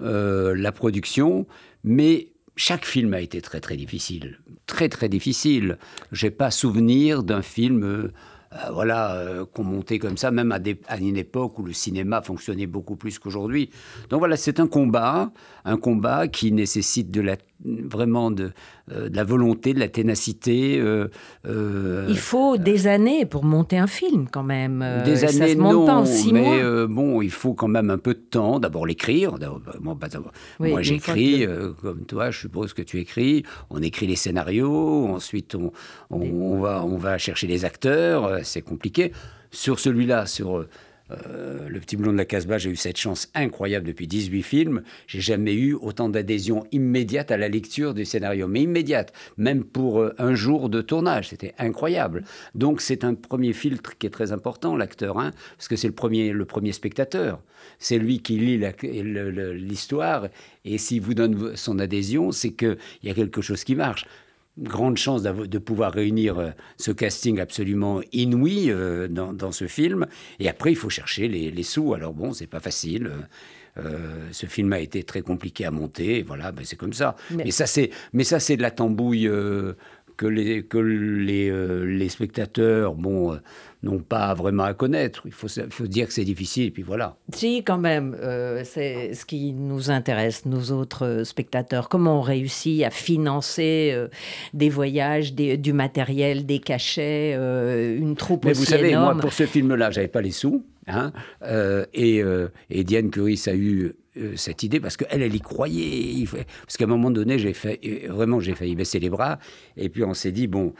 euh, la production. Mais chaque film a été très très difficile, très très difficile. J'ai pas souvenir d'un film euh, voilà, euh, qu'on montait comme ça, même à, à, une époque où le cinéma fonctionnait beaucoup plus qu'aujourd'hui. Donc voilà, c'est un combat, un combat qui nécessite de la, vraiment de, euh, de la volonté, de la ténacité. Il faut des années pour monter un film quand même. Des années, non, mais bon, il faut quand même un peu de temps. D'abord l'écrire. Moi, moi j'écris, comme toi, je suppose que tu écris. On écrit les scénarios, ensuite on, on, va, on va chercher les acteurs c'est compliqué. Sur celui-là, sur euh, Le Petit Blond de la Casbah, j'ai eu cette chance incroyable depuis 18 films. J'ai jamais eu autant d'adhésion immédiate à la lecture du scénario, mais immédiate, même pour euh, un jour de tournage. C'était incroyable. Donc c'est un premier filtre qui est très important, l'acteur, hein, parce que c'est le premier, le premier spectateur. C'est lui qui lit l'histoire, et s'il vous donne son adhésion, c'est qu'il y a quelque chose qui marche grande chance de pouvoir réunir euh, ce casting absolument inouï euh, dans, ce film. Et après, il faut chercher les, sous. Alors bon, c'est pas facile. Euh, ce film a été très compliqué à monter. voilà, ben c'est comme ça. Mais, ça, c'est, mais ça, c'est de la tambouille que les, que les, les spectateurs, bon n'ont pas vraiment à connaître. Il faut, faut dire que c'est difficile, et puis voilà. Si, quand même, euh, c'est ce qui nous intéresse, nous autres spectateurs. Comment on réussit à financer euh, des voyages, du matériel, des cachets, euh, une troupe Mais vous savez, moi, pour ce film-là, j'avais pas les sous. Hein, et, et, Diane Curie a eu cette idée parce qu'elle, elle y croyait. Parce qu'à un moment donné, j'ai vraiment, j'ai failli baisser les bras. Et puis on s'est dit, bon,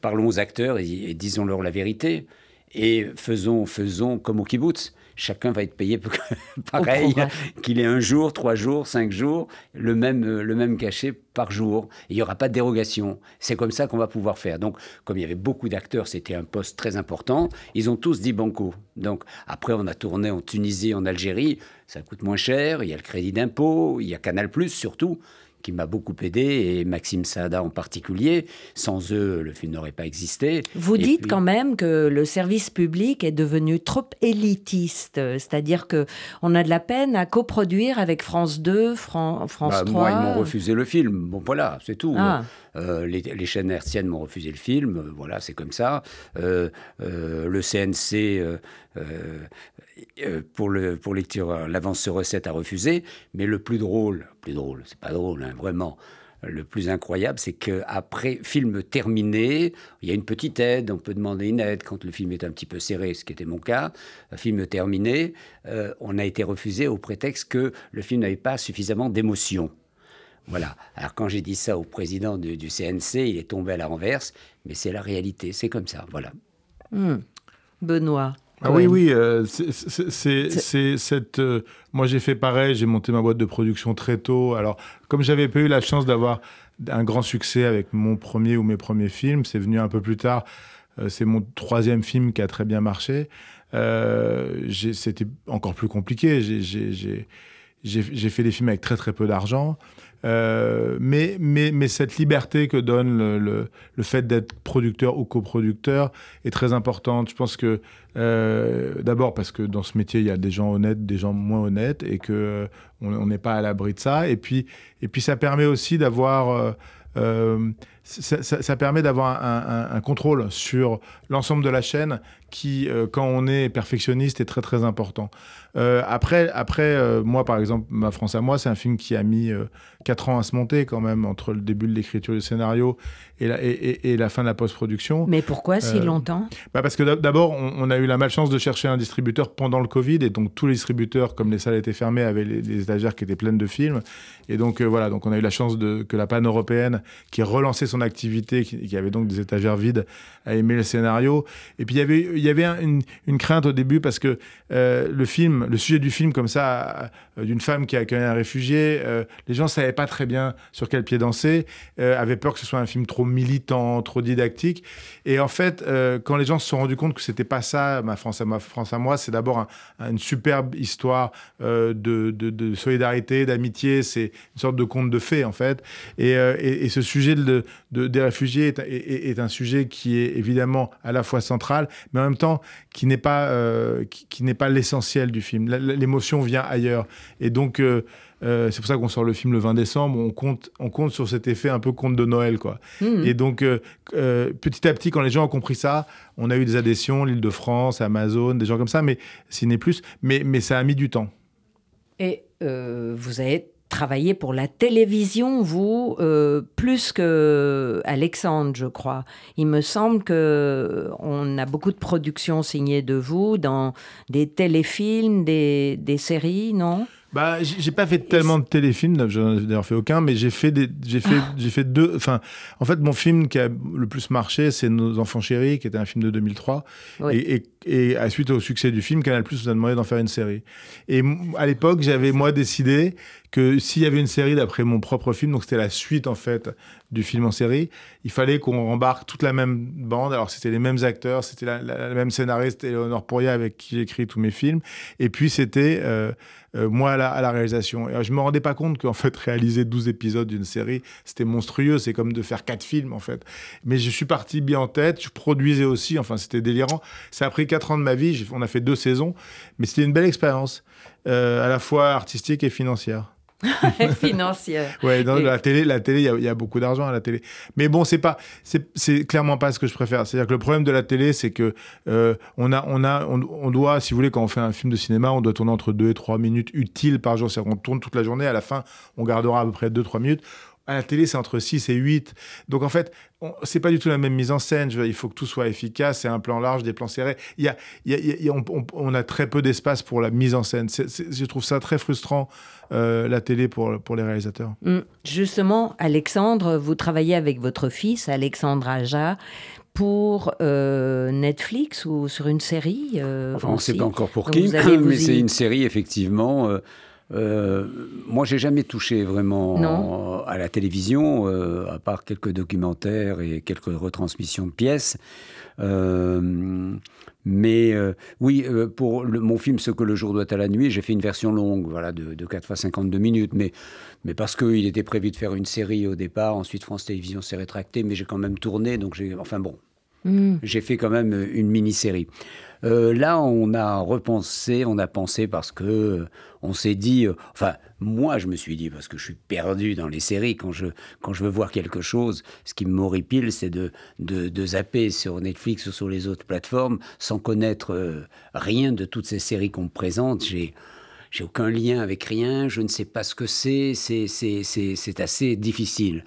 parlons aux acteurs et disons-leur la vérité. Et faisons, faisons comme au kibbutz. Chacun va être payé pareil, qu'il ait un jour, trois jours, cinq jours, le même, le même cachet par jour. il n'y aura pas de dérogation. C'est comme ça qu'on va pouvoir faire. Donc, comme il y avait beaucoup d'acteurs, c'était un poste très important. Ils ont tous dit banco. Donc, après, on a tourné en Tunisie, en Algérie. Ça coûte moins cher. Il y a le crédit d'impôt. Il y a Canal, surtout qui m'a beaucoup aidé, et Maxime Saada en particulier. Sans eux, le film n'aurait pas existé. Vous dites quand même que le service public est devenu trop élitiste, c'est-à-dire que on a de la peine à coproduire avec France 2, France 3. Bah, moi, ils m'ont refusé le film. Bon, voilà, c'est tout. Ah. Euh, les, chaînes hertziennes m'ont refusé le film. Euh, voilà, c'est comme ça. Euh, le CNC euh, pour, le, pour lecture, l'avance sur recette a refusé. Mais le plus drôle, plus drôle, c'est pas drôle, hein, vraiment. Le plus incroyable, c'est qu'après film terminé, il y a une petite aide, on peut demander une aide quand le film est un petit peu serré, ce qui était mon cas. film terminé, euh, on a été refusé au prétexte que le film n'avait pas suffisamment d'émotion. Voilà. Alors quand j'ai dit ça au président du, CNC, il est tombé à la renverse, mais c'est la réalité, c'est comme ça, voilà. Hmm. Benoît. Ah oui, oui, euh, c'est cette. Euh, moi, j'ai fait pareil, j'ai monté ma boîte de production très tôt. Alors, comme j'avais pas eu la chance d'avoir un grand succès avec mon premier ou mes premiers films, c'est venu un peu plus tard. Euh, c'est mon troisième film qui a très bien marché. C'était encore plus compliqué. J'ai fait des films avec très très peu d'argent. Euh, mais, mais, mais, cette liberté que donne le, le, fait d'être producteur ou coproducteur est très importante. Je pense que euh, d'abord parce que dans ce métier, il y a des gens honnêtes, des gens moins honnêtes, et que euh, on n'est pas à l'abri de ça. Et puis, et puis ça permet aussi d'avoir ça, ça, permet d'avoir un, contrôle sur l'ensemble de la chaîne qui, euh, quand on est perfectionniste, est très très important. Euh, après, après euh, moi par exemple, Ma France à moi, c'est un film qui a mis 4 ans à se monter quand même, entre le début de l'écriture du scénario et la, et, et, la fin de la post-production. Mais pourquoi si longtemps? bah Parce que d'abord, on, a eu la malchance de chercher un distributeur pendant le Covid, et donc tous les distributeurs, comme les salles étaient fermées, avaient les, les étagères qui étaient pleines de films. Et donc voilà, donc on a eu la chance de, que la panne européenne, qui relancé son activité, qui, qui, avait donc des étagères vides, a aimé le scénario. Et puis il y avait, y avait une, crainte au début parce que euh, le film, le sujet du film comme ça, euh, d'une femme qui a accueilli un réfugié, euh, les gens savaient pas très bien sur quel pied danser, avaient peur que ce soit un film trop militant, trop didactique. Et en fait, quand les gens se sont rendus compte que c'était pas ça, ma France à ma France à moi, c'est d'abord un, une superbe histoire de, solidarité, d'amitié. C'est une sorte de conte de fées en fait. Et ce sujet de, des réfugiés est, est, est, un sujet qui est évidemment à la fois central, mais en même temps qui n'est pas qui, qui n'est pas l'essentiel du film. L'émotion vient ailleurs. Et donc, euh, euh, c'est pour ça qu'on sort le film le 20 décembre. On compte, on compte sur cet effet un peu conte de Noël, quoi. Mmh. Et donc, euh, petit à petit, quand les gens ont compris ça, on a eu des adhésions, l'Île-de-France, Amazon, des gens comme ça, mais n'est plus. Mais, mais ça a mis du temps. Et vous avez travaillé pour la télévision, vous, euh, plus que Alexandre, je crois. Il me semble que on a beaucoup de productions signées de vous dans des téléfilms, des, des séries, non? Bah, j'ai pas fait tellement de téléfilms, j'en ai d'ailleurs fait aucun, mais j'ai fait des, j'ai fait, ah. j'ai fait deux. Enfin, en fait, mon film qui a le plus marché, c'est Nos enfants chéris, qui était un film de 2003. Oui. Et, et, et, à suite au succès du film, Canal Plus nous a demandé d'en faire une série. Et à l'époque, j'avais moi décidé que s'il y avait une série d'après mon propre film, donc c'était la suite en fait du film en série, il fallait qu'on embarque toute la même bande. Alors c'était les mêmes acteurs, c'était la, la, la, même scénariste, Eleonore Pouria avec qui j'écris tous mes films. Et puis c'était euh, euh, moi à la, réalisation. Et je me rendais pas compte qu'en fait réaliser 12 épisodes d'une série, c'était monstrueux. C'est comme de faire quatre films en fait. Mais je suis parti bien en tête. Je produisais aussi. Enfin c'était délirant. Ça a pris quatre ans de ma vie. On a fait deux saisons, mais c'était une belle expérience, euh, à la fois artistique et financière. financière. ouais, dans et... la télé, la télé, il y, y, a beaucoup d'argent à la télé. Mais bon, c'est pas, c'est clairement pas ce que je préfère. C'est-à-dire que le problème de la télé, c'est que euh, on a, on a, on, on, doit, si vous voulez, quand on fait un film de cinéma, on doit tourner entre 2 et 3 minutes utiles par jour. C'est-à-dire qu'on tourne toute la journée. À la fin, on gardera à peu près 2-3 minutes. À la télé, c'est entre 6 et 8. Donc en fait, c'est pas du tout la même mise en scène. Je, il faut que tout soit efficace. C'est un plan large, des plans serrés. Il y a, il y a, il y a on, on, on, a très peu d'espace pour la mise en scène. C est, c est, je trouve ça très frustrant, euh, la télé, pour, pour les réalisateurs. Mmh. Justement, Alexandre, vous travaillez avec votre fils, Alexandre Aja, pour euh, Netflix ou sur une série euh, enfin, On ne sait pas encore pour qui, mais c'est une série, effectivement. Euh, euh, moi, j'ai jamais touché vraiment non. à la télévision, euh, à part quelques documentaires et quelques retransmissions de pièces. Euh, mais oui, pour le, mon film Ce que le jour doit à la nuit, j'ai fait une version longue, voilà, de, de 4 fois 52 minutes, mais, mais parce qu'il était prévu de faire une série au départ, ensuite France Télévisions s'est rétracté, mais j'ai quand même tourné, donc j'ai, enfin bon, mm. j'ai fait quand même une mini-série. Euh, là, on a repensé, on a pensé parce que euh, on s'est dit, euh, enfin, moi, je me suis dit, parce que je suis perdu dans les séries, quand je, quand je veux voir quelque chose, ce qui m'horripile, c'est de, de, de, zapper sur Netflix ou sur les autres plateformes sans connaître euh, rien de toutes ces séries qu'on me présente. J'ai j'ai aucun lien avec rien, je ne sais pas ce que c'est, c'est assez difficile.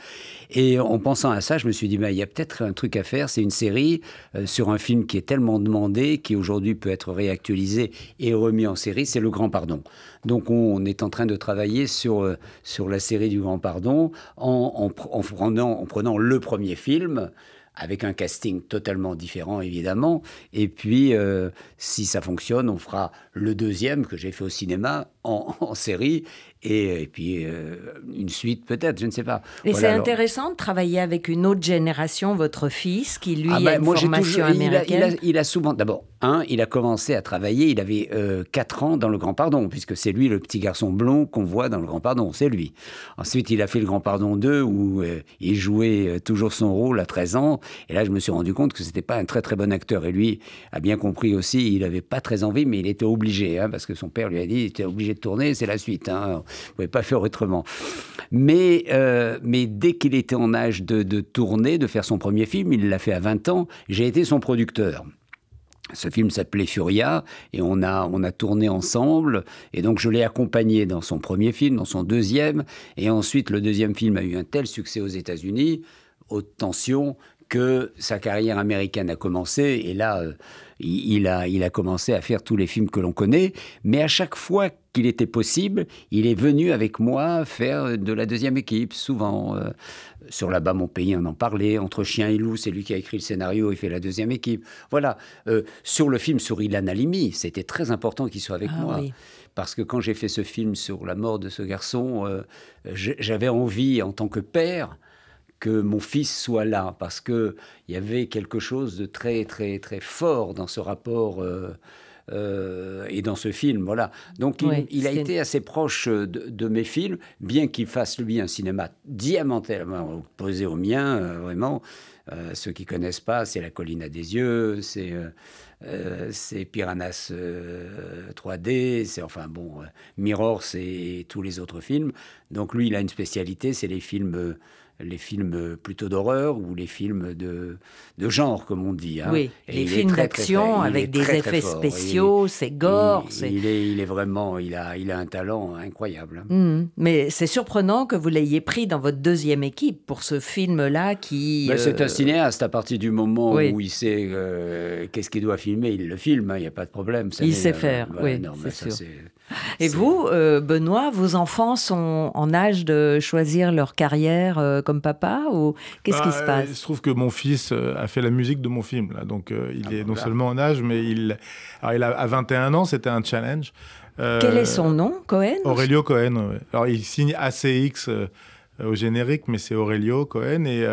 Et en pensant à ça, je me suis dit, bah, il y a peut-être un truc à faire, c'est une série euh, sur un film qui est tellement demandé, qui aujourd'hui peut être réactualisé et remis en série, c'est Le Grand Pardon. Donc on, est en train de travailler sur, euh, sur la série du Grand Pardon en, en, prenant, en prenant le premier film, avec un casting totalement différent, évidemment. Et puis, euh, si ça fonctionne, on fera le deuxième que j'ai fait au cinéma en, en série et, et puis euh, une suite peut-être, je ne sais pas. Et voilà, c'est intéressant de travailler avec une autre génération, votre fils, qui lui ah ben, a une moi, formation toujours, américaine. Il a, il a, il a souvent, d'abord, un, il a commencé à travailler, il avait euh, 4 ans dans Le Grand Pardon, puisque c'est lui le petit garçon blond qu'on voit dans Le Grand Pardon, c'est lui. Ensuite, il a fait Le Grand Pardon 2, où euh, il jouait euh, toujours son rôle à 13 ans, et là, je me suis rendu compte que c'était pas un très très bon acteur, et lui a bien compris aussi, il n'avait pas très envie, mais il était obligé, hein, parce que son père lui a dit, il était obligé de tourner, c'est la suite, hein, ne pouvait pas faire autrement. Mais, euh, mais dès qu'il était en âge de, de tourner, de faire son premier film, il l'a fait à 20 ans, j'ai été son producteur. Ce film s'appelait Furia et on a, on a tourné ensemble. Et donc je l'ai accompagné dans son premier film, dans son deuxième. Et ensuite, le deuxième film a eu un tel succès aux États-Unis, haute tension, que sa carrière américaine a commencé. Et là, euh, il, a, il a commencé à faire tous les films que l'on connaît. Mais à chaque fois qu'il était possible, il est venu avec moi faire de la deuxième équipe, souvent. Euh, sur là-bas, mon pays, on en parlait. Entre Chien et Loup, c'est lui qui a écrit le scénario, il fait la deuxième équipe. Voilà. Euh, sur le film sur Ilan Halimi, c'était très important qu'il soit avec Ah moi. oui. Parce que quand j'ai fait ce film sur la mort de ce garçon, euh, j'avais envie, en tant que père, que mon fils soit là, parce que il y avait quelque chose de très très très fort dans ce rapport euh, euh, et dans ce film, voilà. Donc il, Oui, il a été assez proche de, de mes films, bien qu'il fasse lui un cinéma diamétralement opposé au mien, euh, vraiment. Euh, ceux qui connaissent pas, c'est La colline à des yeux, c'est euh, euh, c'est Piranhas euh, 3D, c'est enfin bon, euh, Mirror, c'est tous les autres films. Donc lui, il a une spécialité, c'est les films, euh, les films euh, plutôt d'horreur ou les films de, de genre, comme on dit. hein. Oui, Et les films d'action avec des très, effets spéciaux, c'est gore. il, est, il est vraiment, il a, il a un talent incroyable. hein. Mhm. Mais c'est surprenant que vous l'ayez pris dans votre deuxième équipe pour ce film-là qui. Ben, C'est euh, un cinéaste à partir du moment oui. où il sait euh, qu'est-ce qu'il doit filmer, il le filme, hein, il n'y a pas de problème. Ça Il sait faire, oui, non, mais c'est ça, sûr. Et vous, euh, Benoît, vos enfants sont en âge de choisir leur carrière euh, comme papa ou qu'est-ce Bah, qui se euh, passe? Il se trouve que mon fils euh, a fait la musique de mon film. Là. Donc, euh, il Ah, est bah, non voilà. seulement en âge, mais il, alors, il a, à 21 ans, c'était un challenge. Quel est son nom, Cohen Aurelio Cohen. ouais. Alors, il signe ACX au générique, mais c'est Aurelio Cohen. Et,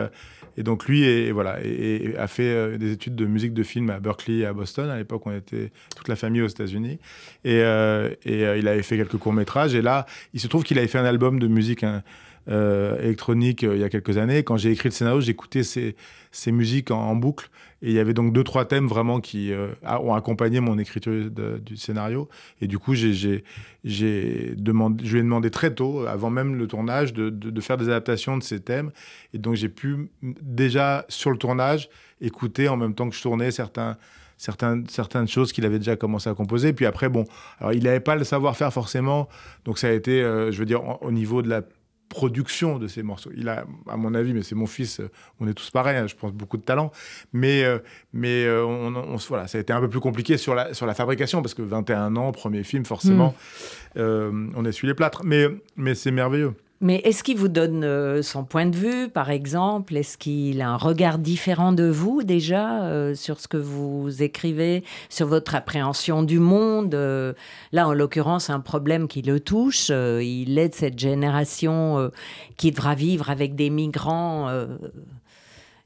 et donc, lui et, voilà, a fait euh, des études de musique de film à Berkeley et à Boston. À l'époque, on était toute la famille aux États-Unis. Et, euh, et euh, il avait fait quelques courts-métrages. Et là, il se trouve qu'il avait fait un album de musique hein, électronique il y a quelques années. Quand j'ai écrit le scénario, j'écoutais ces, ces musiques en boucle. Et il y avait donc deux, trois thèmes vraiment qui euh, ont accompagné mon écriture du scénario. Et du coup, j'ai, j'ai, demandé, je lui ai demandé très tôt, avant même le tournage, de, de- faire des adaptations de ces thèmes. Et donc, j'ai pu déjà, sur le tournage, écouter en même temps que je tournais certains, certaines, certaines choses qu'il avait déjà commencé à composer. Puis après, bon, alors il n'avait pas le savoir-faire forcément. Donc, ça a été, euh, je veux dire, au niveau de la production de ces morceaux. Il a, à mon avis, mais c'est mon fils, on est tous pareils, hein, je pense, beaucoup de talent. Mais, euh, mais euh, on, on- voilà, ça a été un peu plus compliqué sur la, sur la fabrication, parce que 21 ans, premier film, forcément, euh, on essuie les plâtres. Mais, mais c'est merveilleux. Mais est-ce qu'il vous donne euh, son point de vue, par exemple? Est-ce qu'il a un regard différent de vous déjà euh, sur ce que vous écrivez, sur votre appréhension du monde? Euh, Là, en l'occurrence, un problème qui le touche. euh, il est de cette génération qui devra vivre avec des migrants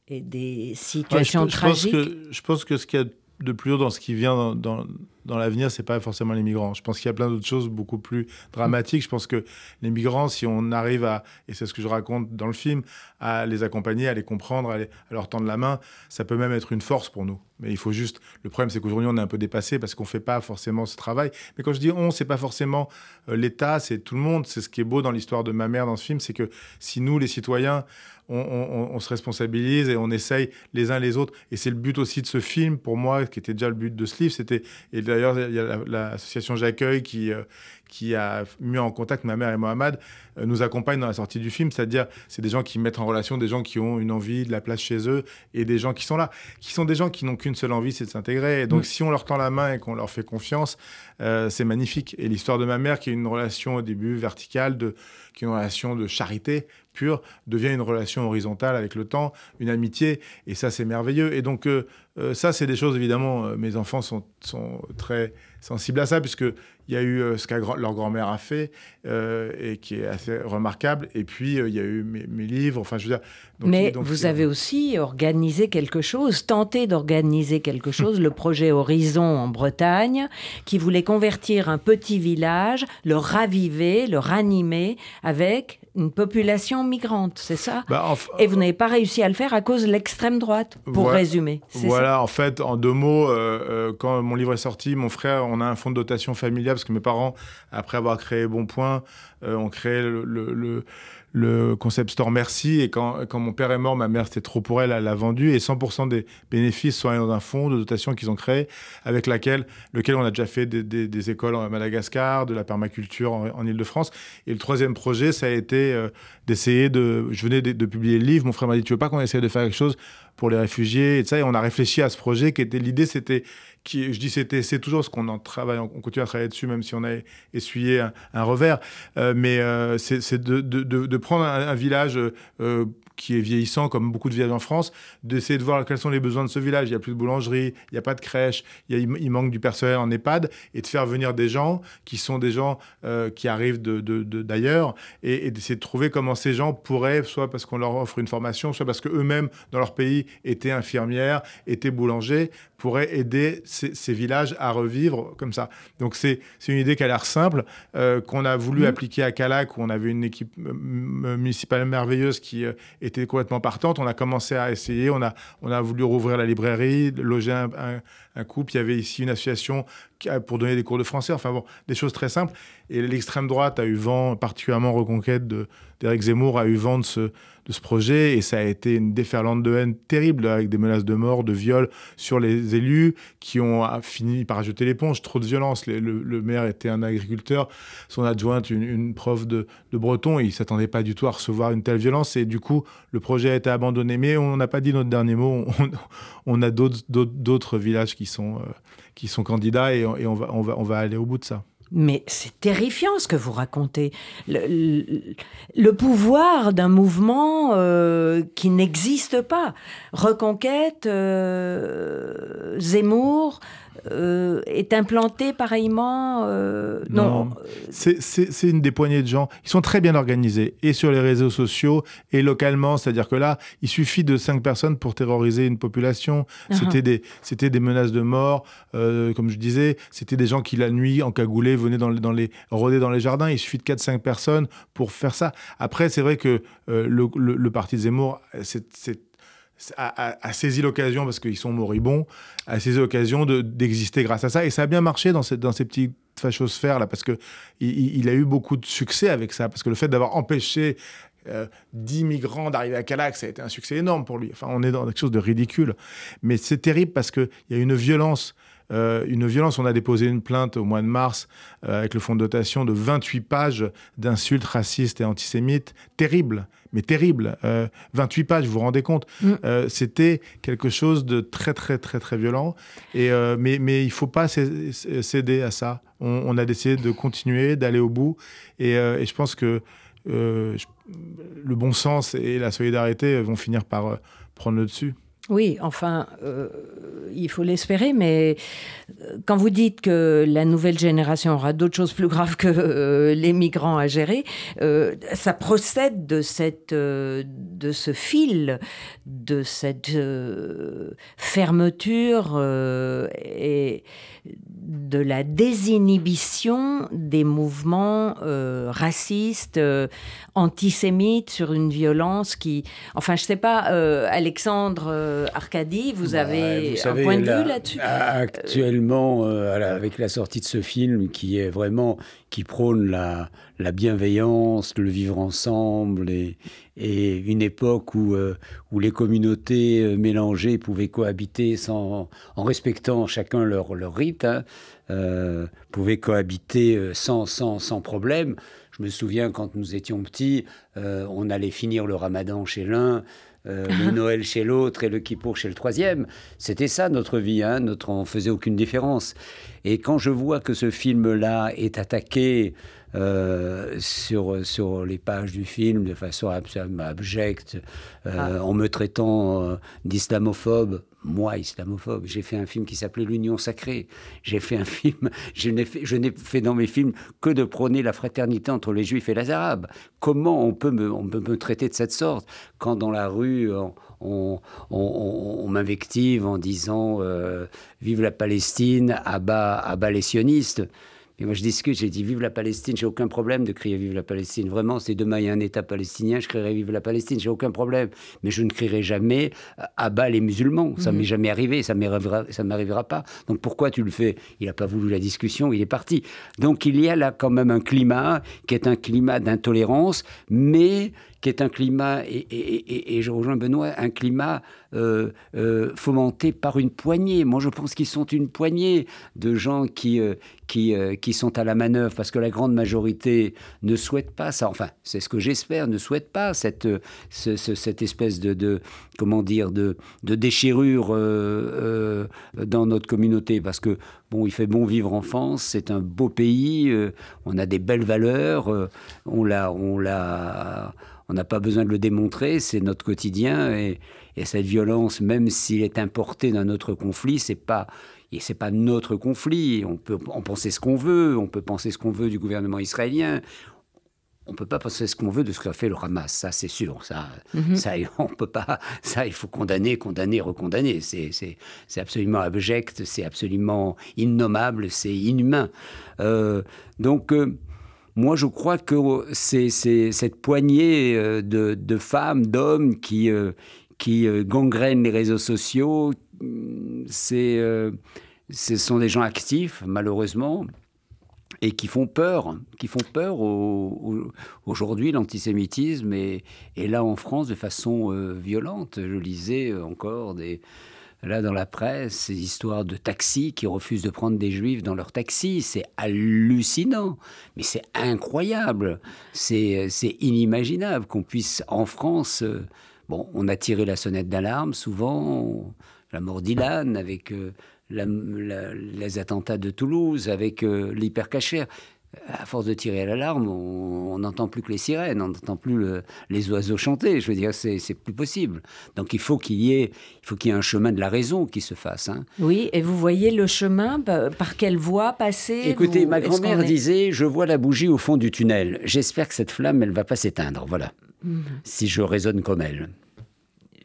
et des Ouais, situations je, je pense tragiques. que, je pense que ce qu'il y a de plus dur dans ce qui vient dans, dans, dans l'avenir, c'est pas forcément les migrants. Je pense qu'il y a plein d'autres choses beaucoup plus dramatiques. Je pense que les migrants, si on arrive à, et c'est ce que je raconte dans le film, à les accompagner, à les comprendre, à, à leur tendre la main, ça peut même être une force pour nous. Mais il faut juste. Le problème, c'est qu'aujourd'hui, on est un peu dépassé parce qu'on fait pas forcément ce travail. Mais quand je dis on, c'est pas forcément euh, l'État, c'est tout le monde. C'est ce qui est beau dans l'histoire de ma mère dans ce film, c'est que si nous, les citoyens, on, on- on se responsabilise et on essaye les uns les autres. Et c'est le but aussi de ce film, pour moi, qui était déjà le but de ce livre. C'était et d'ailleurs il y a la- l'association J'accueille qui euh, qui a mis en contact ma mère et Mohamed euh, nous accompagne dans la sortie du film. C'est-à-dire c'est des gens qui mettent en relation des gens qui ont une envie de la place chez eux et des gens qui sont là, qui sont des gens qui n'ont qu'une seule envie, c'est de s'intégrer. Et donc Mm. si on leur tend la main et qu'on leur fait confiance, euh, c'est magnifique. Et l'histoire de ma mère, qui est une relation au début verticale, de, qui est une relation de charité pure, devient une relation horizontale avec le temps, une amitié. Et ça, c'est merveilleux. Et donc, euh, euh, ça, c'est des choses, évidemment, euh, mes enfants sont, sont très sensibles à ça, puisque il y a eu euh, ce que leur grand-mère a fait, et qui est assez remarquable. Et puis, il y a eu mes, mes livres. Enfin, je veux dire. donc- Mais donc, vous avez aussi organisé quelque chose, tenté d'organiser quelque chose, le projet Horizon en Bretagne, qui voulait convertir un petit village, le raviver, le ranimer avec une population migrante, c'est ça Bah, Et vous n'avez pas réussi à le faire à cause de l'extrême droite, pour Voilà. résumer. Voilà, en fait, en deux mots, euh, euh, quand mon livre est sorti, mon frère, on a un fonds de dotation familiale parce que mes parents, après avoir créé Bon Point, on crée le, le, le concept store Merci. Et quand, mon père est mort, ma mère, c'était trop pour elle, elle l'a vendu. Et 100% des bénéfices sont allés dans un fonds de dotation qu'ils ont créé, avec lequel on a déjà fait des, des, écoles en Madagascar, de la permaculture en, Ile-de-France. Et le troisième projet, ça a été euh, d'essayer de. Je venais de, publier le livre. Mon frère m'a dit Tu veux pas qu'on essaye de faire quelque chose pour les réfugiés? et ça. Et on a réfléchi à ce projet qui était. L'idée, c'était qui, je dis c'était, c'est toujours ce qu'on en travaille, on continue à travailler dessus, même si on a essuyé un, revers. Euh, mais euh, c'est de, de, de, prendre un, village euh, qui est vieillissant, comme beaucoup de villages en France, d'essayer de voir quels sont les besoins de ce village. Il n'y a plus de boulangerie, il n'y a pas de crèche, il, il, manque du personnel en EHPAD, et de faire venir des gens qui sont des gens qui arrivent d'ailleurs, de, et, et d'essayer de trouver comment ces gens pourraient, soit parce qu'on leur offre une formation, soit parce qu'eux-mêmes, dans leur pays, étaient infirmières, étaient boulangers, pourraient aider ces, villages à revivre comme ça. Donc c'est une idée qui a l'air simple, euh, qu'on a voulu mmh. appliquer à Calac, où on avait une équipe municipale merveilleuse qui euh, était complètement partante. On a commencé à essayer, on a, on a voulu rouvrir la librairie, loger un, un, couple. Il y avait ici une association pour donner des cours de français. Enfin bon, des choses très simples. Et l'extrême droite a eu vent, particulièrement Reconquête d'Éric Zemmour, a eu vent de ce de ce projet et ça a été une déferlante de haine terrible avec des menaces de mort, de viol sur les élus qui ont fini par jeter l'éponge. Trop de violence. Le, maire était un agriculteur, son adjointe une, prof de, breton et il s'attendait pas du tout à recevoir une telle violence et du coup le projet a été abandonné. Mais on n'a pas dit notre dernier mot. On, a d'autres villages qui sont, euh, qui sont candidats et, on, va, on, va, on va aller au bout de ça. Mais c'est terrifiant ce que vous racontez. Le, pouvoir d'un mouvement euh, qui n'existe pas. Reconquête, euh, Zemmour, euh, est implanté pareillement euh, Non. C'est une des poignées de gens. Ils sont très bien organisés, et sur les réseaux sociaux, et localement. C'est-à-dire que là, il suffit de cinq personnes pour terroriser une population. Uh-huh. C'était des, des menaces de mort, euh, comme je disais. C'était des gens qui, la nuit, en cagoulé, venaient dans, dans les, rôder dans les jardins. Il suffit de 4-5 personnes pour faire ça. Après, c'est vrai que le, le, le, parti Zemmour, c'est a, saisi l'occasion, parce qu'ils sont moribonds, a saisi l'occasion d'exister grâce à ça. Et ça a bien marché dans, cette, dans ces petites fachosphères là, parce qu'il il, a eu beaucoup de succès avec ça, parce que le fait d'avoir empêché euh, 10 migrants d'arriver à Calax, ça a été un succès énorme pour lui. Enfin, on est dans quelque chose de ridicule. Mais c'est terrible parce qu'il y a une violence euh, une violence. On a déposé une plainte au mois de mars euh, avec le fonds de dotation de 28 pages d'insultes racistes et antisémites. Terrible, mais terrible. 28 euh, pages, vous vous rendez compte mm. C'était quelque chose de très, très, très, très violent. Et, mais, mais il ne faut pas céder à ça. On, a décidé de continuer, d'aller au bout. Et, et, je pense que le bon sens et la solidarité vont finir par prendre le dessus. Oui, enfin, euh, il faut l'espérer, mais euh, quand vous dites que la nouvelle génération aura d'autres choses plus graves que euh, les migrants à gérer, ça procède de, cette, de ce fil, de cette fermeture et de la désinhibition des mouvements racistes, antisémites, sur une violence qui... Enfin, je ne sais pas, Alexandre euh, Arcadie, vous bah, avez un point de vue là-dessus? Actuellement, euh, avec la sortie de ce film qui est vraiment qui prône la, bienveillance, le vivre ensemble et, une époque où, euh, où les communautés mélangées pouvaient cohabiter sans, en respectant chacun leur, leur rite, hein, pouvaient cohabiter sans, sans, sans problème. Je me souviens quand nous étions petits, on allait finir le ramadan chez l'un, euh, le Noël chez l'autre et le Kippour chez le troisième. C'était ça notre vie, hein, notre, on faisait aucune différence. Et quand je vois que ce film-là est attaqué euh, sur, sur les pages du film de façon abjecte, euh, ah. en me traitant d'islamophobe, moi, islamophobe, j'ai fait un film qui s'appelait L'Union sacrée. J'ai fait un film, je n'ai fait, je n'ai fait dans mes films que de prôner la fraternité entre les juifs et les arabes. Comment on peut me, on peut me traiter de cette sorte quand dans la rue, on, on, m'invective en disant euh, Vive la Palestine, abat, abat les sionistes Et moi, je discute, j'ai dit Vive la Palestine, j'ai aucun problème de crier Vive la Palestine. Vraiment, si demain il y a un État palestinien, je crierai Vive la Palestine, j'ai aucun problème. Mais je ne crierai jamais à bas les musulmans. Ça ne m'est jamais arrivé, ça ne m'arrivera pas. Donc pourquoi tu le fais? Il n'a pas voulu la discussion, il est parti. Donc il y a là quand même un climat qui est un climat d'intolérance, mais qui est un climat, et, je rejoins Benoît, un climat euh, euh, fomenté par une poignée. Moi, je pense qu'ils sont une poignée de gens qui, euh, qui, qui sont à la manœuvre, parce que la grande majorité ne souhaite pas ça. Enfin, c'est ce que j'espère, ne souhaite pas cette, cette espèce de, de, comment dire, de, de déchirure dans notre communauté, parce que bon, il fait bon vivre en France, c'est un beau pays, on a des belles valeurs, on l'a, on l'a on n'a pas besoin de le démontrer, c'est notre quotidien et, cette violence, même s'il est importé d'un autre conflit, c'est pas c'est pas notre conflit. On peut en penser ce qu'on veut, on peut penser ce qu'on veut du gouvernement israélien. On peut pas penser ce qu'on veut de ce qu'a fait le Hamas, ça c'est sûr. Ça, mhm. ça, on peut pas. Ça, il faut condamner, condamner, recondamner. C'est, c'est, absolument abject, c'est absolument innommable, c'est inhumain. Euh, donc euh, moi, je crois que c'est cette poignée euh, de, femmes, d'hommes qui, euh, euh, gangrènent les réseaux sociaux. ce sont des gens actifs, malheureusement, et qui font peur, qui font peur aujourd'hui, l'antisémitisme est, là en France de façon violente. Je lisais encore des, Là, dans la presse, ces histoires de taxis qui refusent de prendre des juifs dans leur taxi, c'est hallucinant, mais c'est incroyable, c'est inimaginable qu'on puisse, en France, euh, bon, on a tiré la sonnette d'alarme souvent, la mort d'Ilan avec euh, les attentats de Toulouse, avec euh, l'hypercachère à force de tirer à l'alarme, on n'entend plus que les sirènes, on n'entend plus les oiseaux chanter. Je veux dire, c'est plus possible. Donc il faut qu'il y ait, il faut qu'il y ait un chemin de la raison qui se fasse. Hein. Oui, et vous voyez le chemin par quelle voie passer Écoutez, ma grand-mère disait, je vois la bougie au fond du tunnel. J'espère que cette flamme, elle va pas s'éteindre. Voilà. Mhm. Si je raisonne comme elle.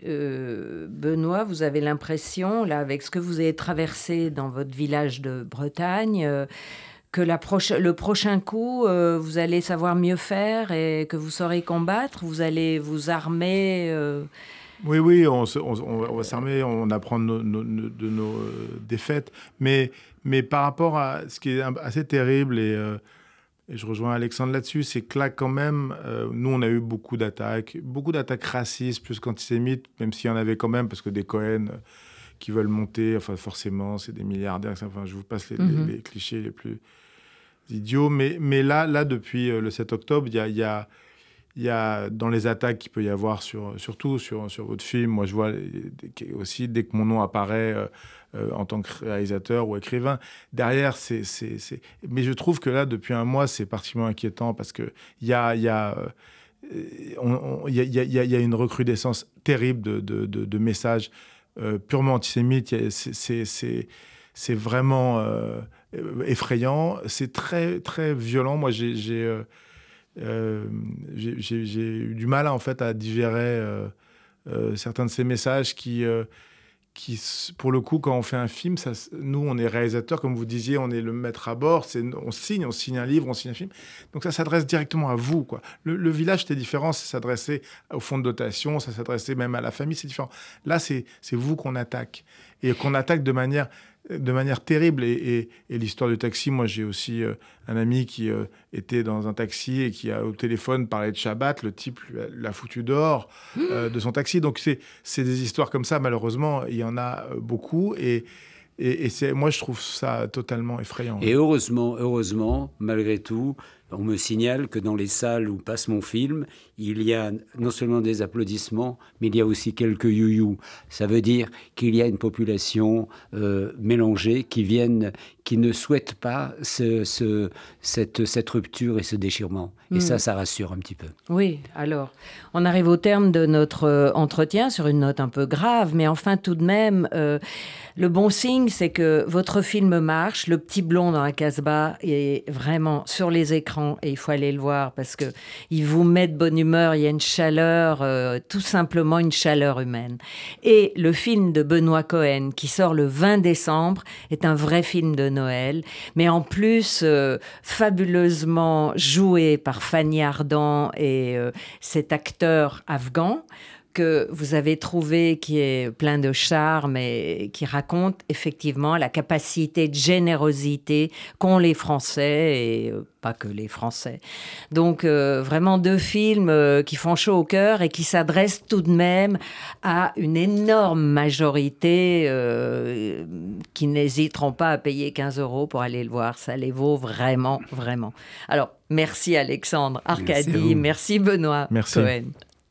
Euh, Benoît, vous avez l'impression, là, avec ce que vous avez traversé dans votre village de Bretagne, euh, que la le prochain coup, euh, vous allez savoir mieux faire et que vous saurez combattre? Vous allez vous armer euh? Oui, oui, on, va s'armer, on apprend de nos, euh, défaites. Mais, mais par rapport à ce qui est assez terrible, et, et je rejoins Alexandre là-dessus, c'est que là, quand même, nous, on a eu beaucoup d'attaques, beaucoup d'attaques racistes plus qu'antisémites, même s'il y en avait quand même, parce que des Cohen qui veulent monter, enfin forcément, c'est des milliardaires. Enfin, je vous passe les, mhm. clichés les plus idiots. Mais, mais là, là, depuis euh, le 7 octobre, il y a, y, y a, dans les attaques qu'il peut y avoir, sur, surtout sur, sur votre film, moi je vois aussi, dès que mon nom apparaît euh, euh, en tant que réalisateur ou écrivain, derrière, c'est... Mais je trouve que là, depuis un mois, c'est particulièrement inquiétant parce qu'il y a... Y a il y, y, y, a une recrudescence terrible de, de, de messages purement antisémite. C'est vraiment effrayant. C'est très, très violent. Moi, j'ai euh, eu du mal en fait à digérer certains de ces messages qui qui, pour le coup, quand on fait un film, ça, nous, on est réalisateur, comme vous disiez, on est le maître à bord, on signe, on signe un livre, on signe un film. Donc ça s'adresse directement à vous. Quoi. Le, village, c'était différent, ça s'adressait au fonds de dotation, ça s'adressait même à la famille, c'est différent. Là, c'est vous qu'on attaque. Et qu'on attaque de manière de manière terrible. Et, l'histoire du taxi, moi j'ai aussi euh, un ami qui euh, était dans un taxi et qui a au téléphone parlé de Shabbat, le type l'a foutu dehors euh, de son taxi. Donc c'est des histoires comme ça, malheureusement, il y en a beaucoup. Et, et, et moi je trouve ça totalement effrayant. Et heureusement, heureusement, malgré tout, on me signale que dans les salles où passe mon film, il y a non seulement des applaudissements, mais il y a aussi quelques you Ça veut dire qu'il y a une population euh, mélangée qui viennent, qui ne souhaite pas ce, cette, cette, rupture et ce déchirement. Et ça, hmm. ça rassure un petit peu. Oui, alors, on arrive au terme de notre euh, entretien sur une note un peu grave, mais enfin tout de même, euh, le bon signe, c'est que votre film marche, Le Petit Blond dans la Casbah est vraiment sur les écrans et il faut aller le voir parce que il vous met de bonne humeur, il y a une chaleur, euh, tout simplement une chaleur humaine. Et le film de Benoît Cohen qui sort le 20 décembre est un vrai film de Mais en plus euh, fabuleusement joué par Fanny Ardant et euh, cet acteur afghan que vous avez trouvé qui est plein de charme et qui raconte effectivement la capacité de générosité qu'ont les Français et euh, pas que les Français. Donc euh, vraiment deux films euh, qui font chaud au cœur et qui s'adressent tout de même à une énorme majorité euh, qui n'hésiteront pas à payer 15 euros pour aller le voir. Ça les vaut vraiment, vraiment. Alors merci Alexandre, Arcadie, merci Benoît Merci. Cohen.